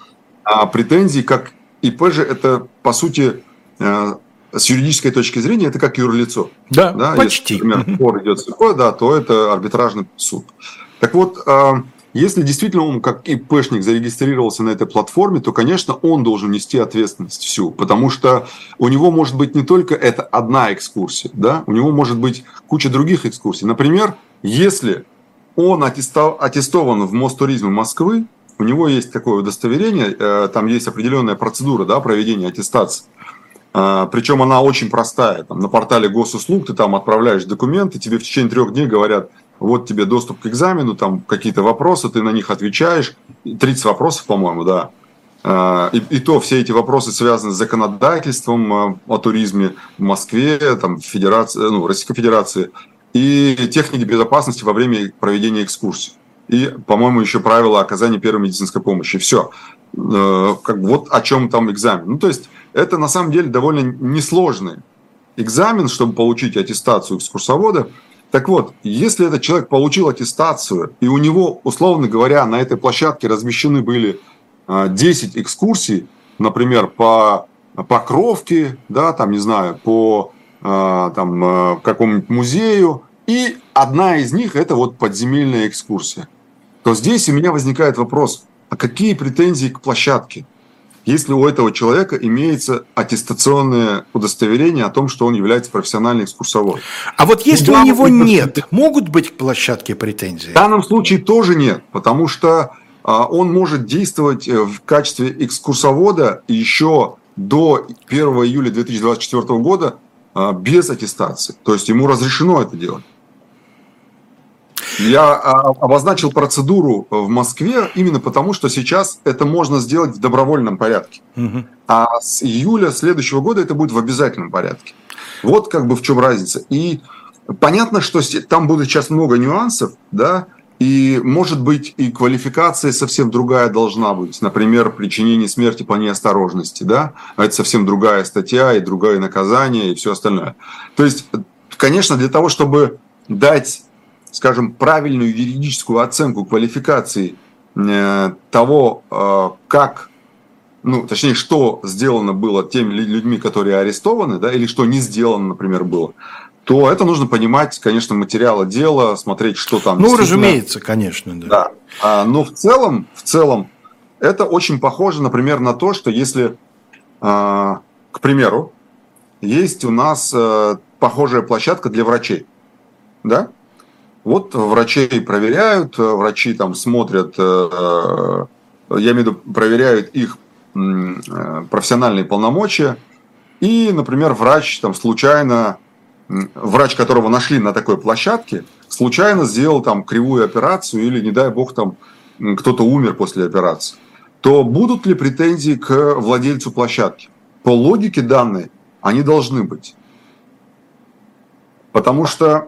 [SPEAKER 2] mm-hmm. претензии, как ИП же это, по сути, э, с юридической точки зрения, это как юрлицо.
[SPEAKER 1] Да, да почти.
[SPEAKER 2] Если, например, спор идет с ИП, да, то это арбитражный суд. Так вот, э, если действительно он как ИПшник зарегистрировался на этой платформе, то, конечно, он должен нести ответственность всю, потому что у него может быть не только эта одна экскурсия, да, у него может быть куча других экскурсий. Например, если он аттестован в Мостуризме Москвы, у него есть такое удостоверение, э, там есть определенная процедура да, проведения аттестации. Э, Причем она очень простая. Там, на портале госуслуг ты там отправляешь документы, тебе в течение трех дней говорят, вот тебе доступ к экзамену, там какие-то вопросы, ты на них отвечаешь, 30 вопросов, по-моему, да, а, и, и то все эти вопросы связаны с законодательством а, о туризме в Москве, там, Федерации, ну, Российской Федерации, и техники безопасности во время проведения экскурсий. И, по-моему, еще правила оказания первой медицинской помощи. Все. Э, как вот о чем там экзамен. Ну, то есть, это на самом деле довольно несложный экзамен, чтобы получить аттестацию экскурсовода. Так вот, если этот человек получил аттестацию, и у него, условно говоря, на этой площадке размещены были 10 а, экскурсий, например, по Покровке, да, там, не знаю, по а, там, а, какому-нибудь музею, и одна из них – это вот подземельная экскурсия, то здесь у меня возникает вопрос, а какие претензии к площадке? Если у этого человека имеется аттестационное удостоверение о том, что он является профессиональным экскурсоводом.
[SPEAKER 1] А вот если у него нет, могут быть к площадке претензии?
[SPEAKER 2] В данном случае тоже нет, потому что а, он может действовать э, в качестве экскурсовода еще до 1 июля 2024 года а, без аттестации. То есть ему разрешено это делать. Я а, обозначил процедуру в Москве именно потому, что сейчас это можно сделать в добровольном порядке. Угу. А с июля следующего года это будет в обязательном порядке. Вот как бы в чем разница. И понятно, что там будет сейчас много нюансов, да, и, может быть, и квалификация совсем другая должна быть. Например, причинение смерти по неосторожности. Да? Это совсем другая статья и другое наказание и все остальное. То есть, конечно, для того, чтобы дать, скажем, правильную юридическую оценку квалификации э, того, э, как ну, точнее, что сделано было теми людьми, которые арестованы, да, или что не сделано, например, было то это нужно понимать, конечно, материала дела, смотреть, что там.
[SPEAKER 1] Ну, разумеется, конечно, да.
[SPEAKER 2] да. А, но в целом, в целом, это очень похоже, например, на то, что если, а, к примеру, есть у нас похожая площадка для врачей, да? Вот врачей проверяют, врачи там смотрят, а, я имею в виду, проверяют их профессиональные полномочия, и, например, врач там случайно врач, которого нашли на такой площадке, случайно сделал там кривую операцию или, не дай бог, там кто-то умер после операции, то будут ли претензии к владельцу площадки? По логике данной они должны быть. Потому что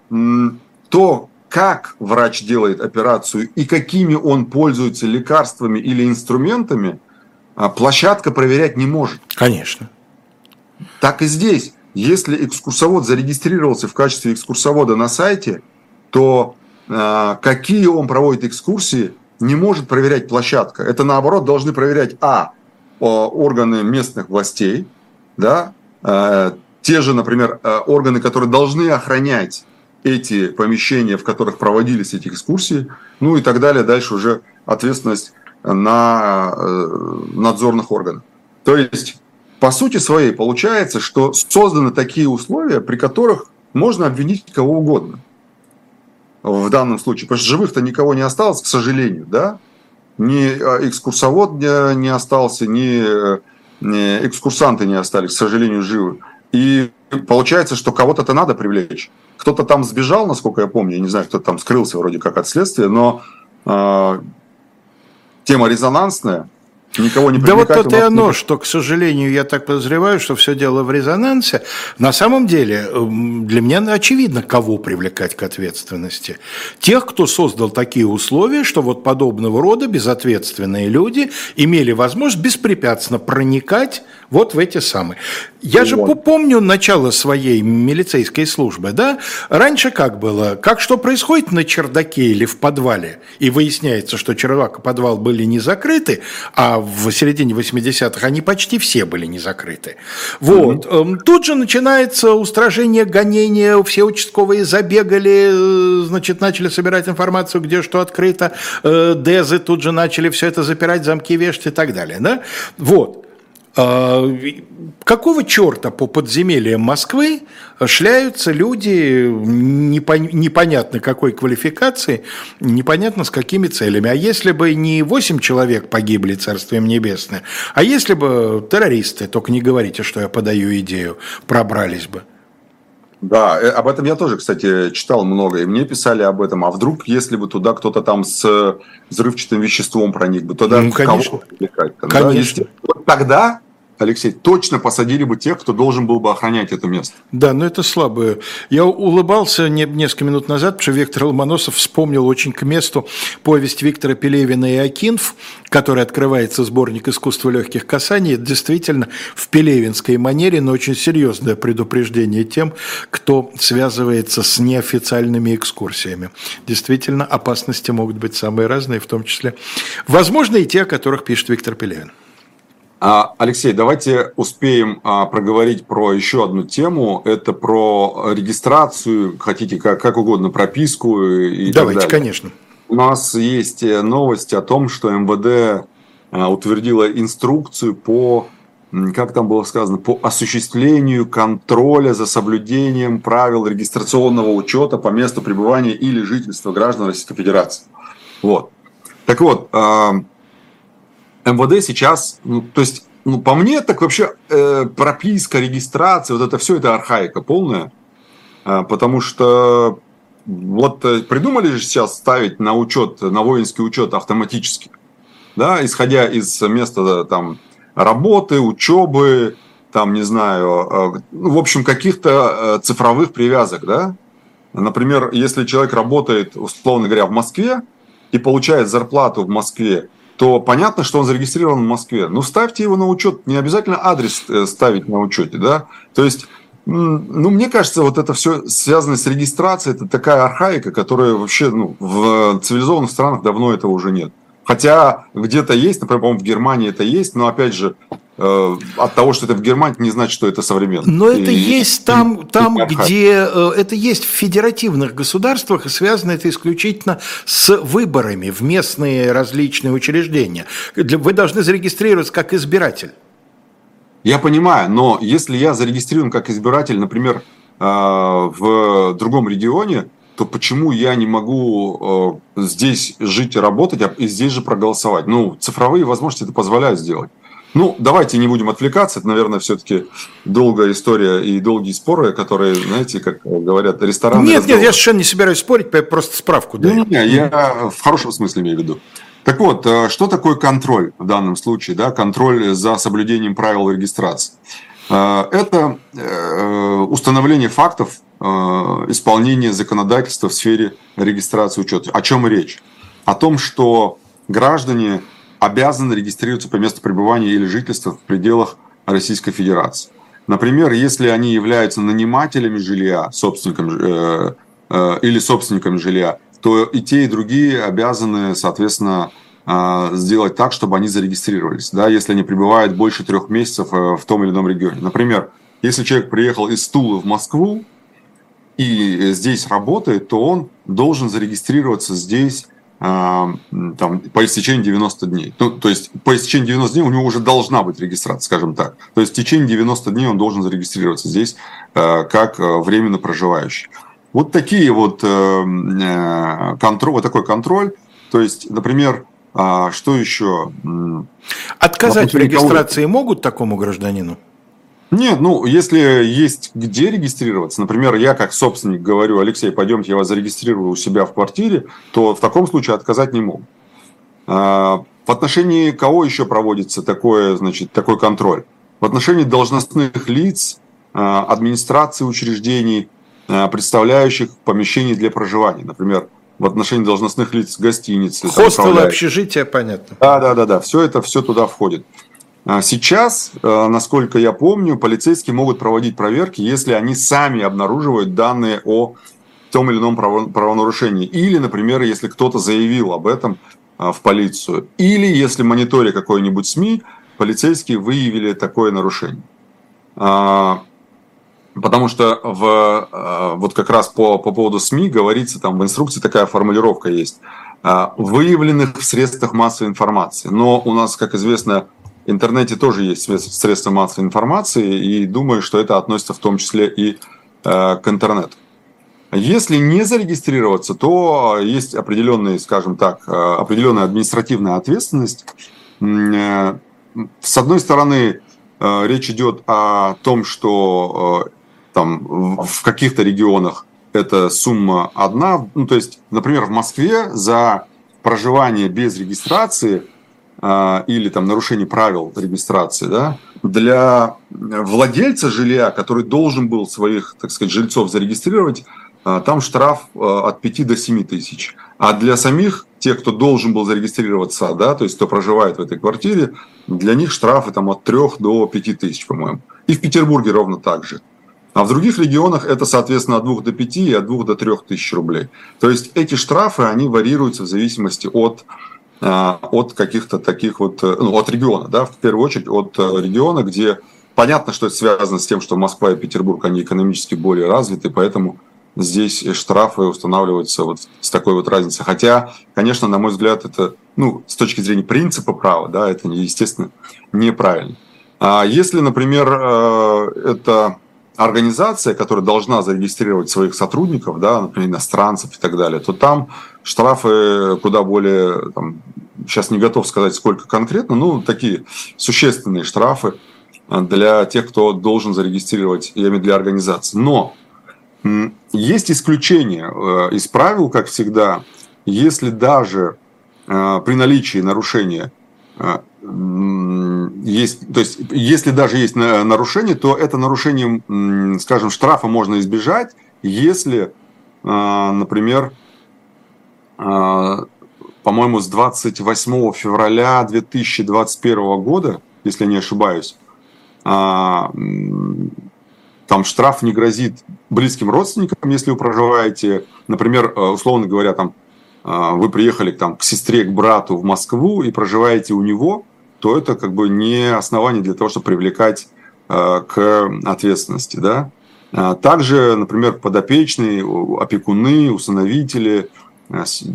[SPEAKER 2] то, как врач делает операцию и какими он пользуется лекарствами или инструментами, а, площадка проверять не может.
[SPEAKER 1] Конечно.
[SPEAKER 2] Так и здесь. Если экскурсовод зарегистрировался в качестве экскурсовода на сайте, то э, какие он проводит экскурсии, не может проверять площадка. Это наоборот должны проверять а органы местных властей, да, э, те же, например, органы, которые должны охранять эти помещения, в которых проводились эти экскурсии, ну и так далее. Дальше уже ответственность на э, надзорных органах. То есть по сути своей получается, что созданы такие условия, при которых можно обвинить кого угодно в данном случае. Потому что живых-то никого не осталось, к сожалению, да? Ни а, экскурсовод не остался, ни, ни экскурсанты не остались, к сожалению, живы. И получается, что кого-то-то надо привлечь. Кто-то там сбежал, насколько я помню, я не знаю, кто там скрылся вроде как от следствия, но э, тема резонансная, Никого не
[SPEAKER 1] Да вот то и оно, что, к сожалению, я так подозреваю, что все дело в резонансе. На самом деле, эм, для меня очевидно, кого привлекать к ответственности. Тех, кто создал такие условия, что вот подобного рода безответственные люди имели возможность беспрепятственно проникать вот в эти самые. Я же помню начало своей милицейской службы, да? Раньше как было? Как что происходит на чердаке или в подвале? И выясняется, что чердак и подвал были не закрыты, а в середине 80-х они почти все были не закрыты. Вот. Mm-hmm. Тут же начинается устражение, гонение, все участковые забегали, э, значит, начали собирать информацию, где что открыто, э, дезы тут же начали все это запирать, замки вешать и так далее, да? Вот. А, какого черта по подземельям Москвы шляются люди непонятно какой квалификации, непонятно с какими целями. А если бы не 8 человек погибли, Царствием Небесное, а если бы террористы, только не говорите, что я подаю идею, пробрались бы?
[SPEAKER 2] Да, э, об этом я тоже, кстати, читал много, и мне писали об этом. А вдруг, если бы туда кто-то там с взрывчатым веществом проник бы, тогда ну, конечно. кого привлекать? Конечно. Да? Тогда Алексей, точно посадили бы тех, кто должен был бы охранять это место.
[SPEAKER 1] Да, но это слабое. Я улыбался не, несколько минут назад, потому что Виктор Ломоносов вспомнил очень к месту повесть Виктора Пелевина и Акинф, который открывается сборник искусства легких касаний. Это действительно в пелевинской манере, но очень серьезное предупреждение тем, кто связывается с неофициальными экскурсиями. Действительно, опасности могут быть самые разные, в том числе, возможно, и те, о которых пишет Виктор Пелевин.
[SPEAKER 2] А, Алексей, давайте успеем а, проговорить про еще одну тему. Это про регистрацию, хотите как, как угодно, прописку и
[SPEAKER 1] Давайте, так далее. конечно.
[SPEAKER 2] У нас есть э, новость о том, что МВД а, утвердила инструкцию по, как там было сказано, по осуществлению контроля за соблюдением правил регистрационного учета по месту пребывания или жительства граждан Российской Федерации. Вот. Так вот, МВД сейчас, ну, то есть, ну, по мне, так вообще э, прописка, регистрация, вот это все, это архаика полная. Э, потому что вот э, придумали же сейчас ставить на учет, на воинский учет автоматически, да, исходя из места там работы, учебы, там, не знаю, э, ну, в общем, каких-то э, цифровых привязок, да. Например, если человек работает, условно говоря, в Москве и получает зарплату в Москве, то понятно, что он зарегистрирован в Москве. Ну, ставьте его на учет, не обязательно адрес э, ставить на учете, да. То есть, ну, мне кажется, вот это все связано с регистрацией, это такая архаика, которая вообще ну, в цивилизованных странах давно этого уже нет. Хотя где-то есть, например, по-моему, в Германии это есть, но опять же, Э, от того, что это в Германии, не значит, что это современно.
[SPEAKER 1] Но это и, есть там, и, там и где э, это есть в федеративных государствах, и связано это исключительно с выборами в местные различные учреждения. Вы должны зарегистрироваться как избиратель.
[SPEAKER 2] Я понимаю, но если я зарегистрирован как избиратель, например, э, в другом регионе, то почему я не могу здесь жить и работать, а здесь же проголосовать? Ну, цифровые возможности это позволяют сделать. Ну, давайте не будем отвлекаться. Это, наверное, все-таки долгая история и долгие споры, которые, знаете, как говорят, рестораны.
[SPEAKER 1] Нет, разговор. нет, я совершенно не собираюсь спорить, просто справку
[SPEAKER 2] даю. Не, не, я в хорошем смысле имею в виду. Так вот, э, что такое контроль в данном случае? Да? Контроль за соблюдением правил регистрации. Э, это э, установление фактов исполнения законодательства в сфере регистрации учета. О чем речь? О том, что граждане обязаны регистрироваться по месту пребывания или жительства в пределах Российской Федерации. Например, если они являются нанимателями жилья, собственником э, э, или собственниками жилья, то и те, и другие обязаны, соответственно, э, сделать так, чтобы они зарегистрировались, да, если они пребывают больше трех месяцев э, в том или ином регионе. Например, если человек приехал из Тулы в Москву и здесь работает, то он должен зарегистрироваться здесь там, по истечении 90 дней. Ну, то есть по истечении 90 дней у него уже должна быть регистрация, скажем так. То есть в течение 90 дней он должен зарегистрироваться здесь э, как э, временно проживающий. Вот такие вот э, контроль, вот такой контроль. То есть, например, а, что еще?
[SPEAKER 1] Отказать в регистрации могут такому гражданину?
[SPEAKER 2] Нет, ну, если есть где регистрироваться, например, я как собственник говорю, Алексей, пойдемте, я вас зарегистрирую у себя в квартире, то в таком случае отказать не могу. А, в отношении кого еще проводится такое, значит, такой контроль? В отношении должностных лиц, а, администрации учреждений, а, представляющих помещений для проживания. Например, в отношении должностных лиц гостиницы.
[SPEAKER 1] Хостелы, общежития, понятно.
[SPEAKER 2] Да, да, да, да. Все это все туда входит. А сейчас, э, насколько я помню, полицейские могут проводить проверки, если они сами обнаруживают данные о том или ином правонарушении. Или, например, если кто-то заявил об этом э, в полицию. Или если мониторя какой-нибудь СМИ, полицейские выявили такое нарушение. Потому что в, э, вот как раз по, по поводу СМИ говорится, там в инструкции такая формулировка есть, выявленных в средствах массовой информации. Но у нас, как известно, интернете тоже есть средства массовой информации, и думаю, что это относится в том числе и э, к интернету. Если не зарегистрироваться, то есть определенная, скажем так, э, определенная административная ответственность. Э, с одной стороны, речь идет о том, что там в каких-то регионах эта сумма одна. Ну, то есть, например, в Москве за проживание без регистрации э, или там нарушение правил регистрации, да, для владельца жилья, который должен был своих, так сказать, жильцов зарегистрировать, э, там штраф э, от 5 до 7 тысяч. А для самих тех, кто должен был зарегистрироваться, да, то есть кто проживает в этой квартире, для них штрафы там от 3 до 5 тысяч, по-моему. И в Петербурге ровно так же. А в других регионах это, соответственно, от 2 до 5 и от 2 до 3 тысяч рублей. То есть эти штрафы, они варьируются в зависимости от, а, от каких-то таких вот, э, ну, от региона, да, в первую очередь от э, региона, где понятно, что это связано с тем, что Москва и Петербург, они экономически более развиты, поэтому здесь штрафы устанавливаются вот с такой вот разницей. Хотя, конечно, на мой взгляд, это, ну, с точки зрения принципа права, да, это, естественно, неправильно. А если, например, э, это организация, которая должна зарегистрировать своих сотрудников, да, например, иностранцев и так далее, то там штрафы куда более, там, сейчас не готов сказать, сколько конкретно, ну, такие существенные штрафы для тех, кто должен зарегистрировать, я имею для организации. Но есть исключения э, из правил, как всегда, если даже э, при наличии нарушения э, есть, то есть, если даже есть нарушение, то это нарушение, скажем, штрафа можно избежать, если, например, по-моему, с 28 февраля 2021 года, если не ошибаюсь, там штраф не грозит близким родственникам, если вы проживаете, например, э, условно говоря, там вы приехали там, к сестре, к брату в Москву и проживаете у него, то это как бы не основание для того, чтобы привлекать э, к ответственности. Да? Также, например, подопечные, опекуны, усыновители,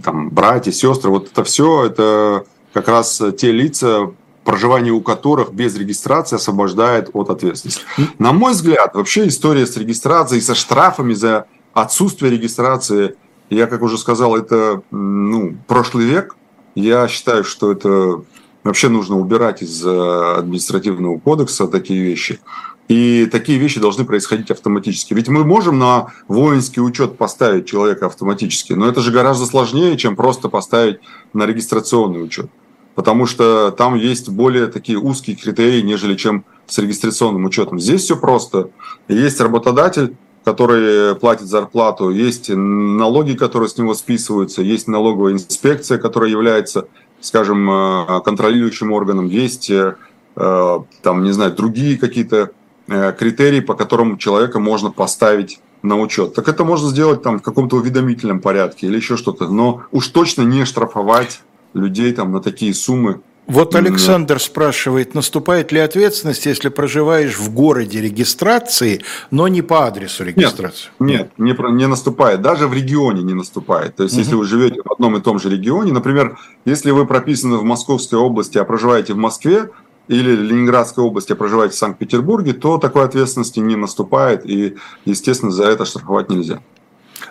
[SPEAKER 2] там, братья, сестры, вот это все, это как раз те лица, проживание у которых без регистрации освобождает от ответственности. На мой взгляд, вообще история с регистрацией, со штрафами за отсутствие регистрации, я, как уже сказал, это ну, прошлый век. Я считаю, что это вообще нужно убирать из э, административного кодекса такие вещи. И такие вещи должны происходить автоматически. Ведь мы можем на воинский учет поставить человека автоматически, но это же гораздо сложнее, чем просто поставить на регистрационный учет потому что там есть более такие узкие критерии, нежели чем с регистрационным учетом. Здесь все просто. Есть работодатель, который платит зарплату, есть налоги, которые с него списываются, есть налоговая инспекция, которая является, скажем, э, контролирующим органом, есть э, э, там, не знаю, другие какие-то критерии, по которым человека можно поставить на учет. Так это можно сделать там в каком-то уведомительном порядке или еще что-то, но уж точно не штрафовать людей там на такие суммы.
[SPEAKER 1] Вот Александр спрашивает, наступает ли ответственность, если проживаешь в городе регистрации, но не по адресу регистрации?
[SPEAKER 2] Нет, нет не, не наступает. Даже в регионе не наступает. То есть, угу. если вы живете в одном и том же регионе, например, если вы прописаны в Московской области, а проживаете в Москве, или Ленинградской области, а проживаете в Санкт-Петербурге, то такой ответственности не наступает, и, естественно, за это штрафовать нельзя.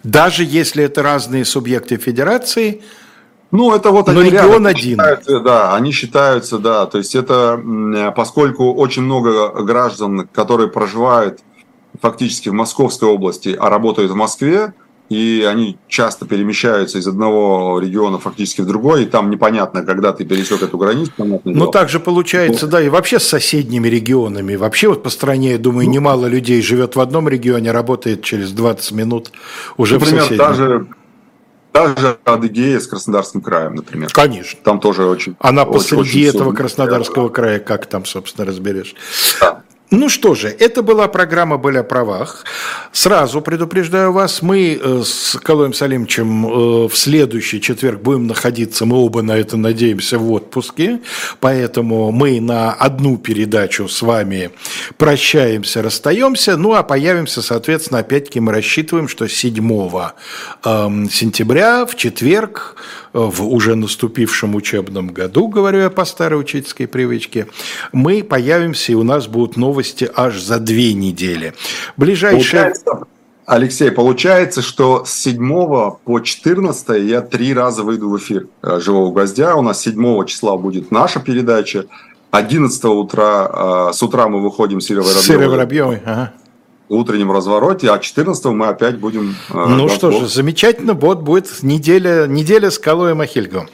[SPEAKER 1] Даже если это разные субъекты федерации –
[SPEAKER 2] ну, это вот Но они регион один. Считаются, да, они считаются, да. То есть это, поскольку очень много граждан, которые проживают фактически в Московской области, а работают в Москве, и они часто перемещаются из одного региона фактически в другой, и там непонятно, когда ты пересек эту границу.
[SPEAKER 1] Ну, так же получается, да, и вообще с соседними регионами. Вообще вот по стране, я думаю, ну, немало людей живет в одном регионе, работает через 20 минут уже например, в соседнем.
[SPEAKER 2] Даже даже Адыгея с Краснодарским краем, например.
[SPEAKER 1] Конечно.
[SPEAKER 2] Там тоже очень...
[SPEAKER 1] Она очень, посреди очень этого Краснодарского края, как там, собственно, разберешь. Да. Ну что же, это была программа «Были о правах». Сразу предупреждаю вас, мы э, с Калоем Салимовичем э, в следующий четверг будем находиться, мы оба на это надеемся, в отпуске, поэтому мы на одну передачу с вами прощаемся, расстаемся, ну а появимся, соответственно, опять-таки мы рассчитываем, что 7 эм, сентября в четверг в уже наступившем учебном году, говорю я по старой учительской привычке, мы появимся, и у нас будут новости аж за две недели.
[SPEAKER 2] Ближайшее... Алексей, получается, что с 7 по 14 я три раза выйду в эфир э, «Живого гвоздя». У нас 7 числа будет наша передача. 11 утра, э, с утра мы выходим с Серой Воробьевой. Серой Воробьевой, ага. Утреннем развороте, а 14 мы опять будем...
[SPEAKER 1] Э, ну что же, замечательно, вот будет неделя, неделя с Калоем Ахильговым.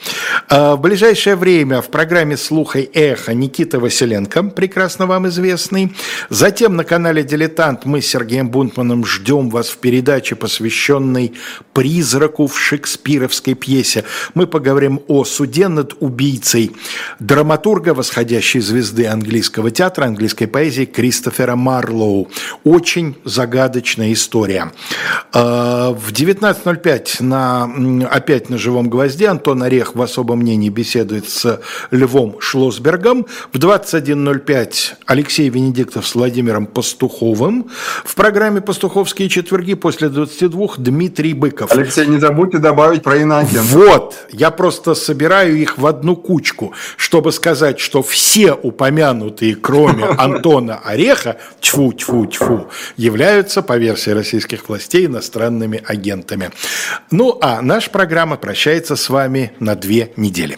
[SPEAKER 1] А, в ближайшее время в программе «Слух и эхо» Никита Василенко, прекрасно вам известный. Затем на канале «Дилетант» мы с Сергеем Бунтманом ждем вас в передаче, посвященной призраку в шекспировской пьесе. Мы поговорим о суде над убийцей драматурга, восходящей звезды английского театра, английской поэзии Кристофера Марлоу. Очень очень загадочная история. А, в 19.05 на, опять на «Живом гвозде» Антон Орех в особом мнении беседует с Львом Шлосбергом. В 21.05 Алексей Венедиктов с Владимиром Пастуховым. В программе «Пастуховские четверги» после 22 Дмитрий Быков.
[SPEAKER 2] Алексей, не забудьте добавить про Инакин.
[SPEAKER 1] Вот, я просто собираю их в одну кучку, чтобы сказать, что все упомянутые, кроме Антона Ореха, тьфу-тьфу-тьфу, являются, по версии российских властей, иностранными агентами. Ну а наша программа прощается с вами на две недели.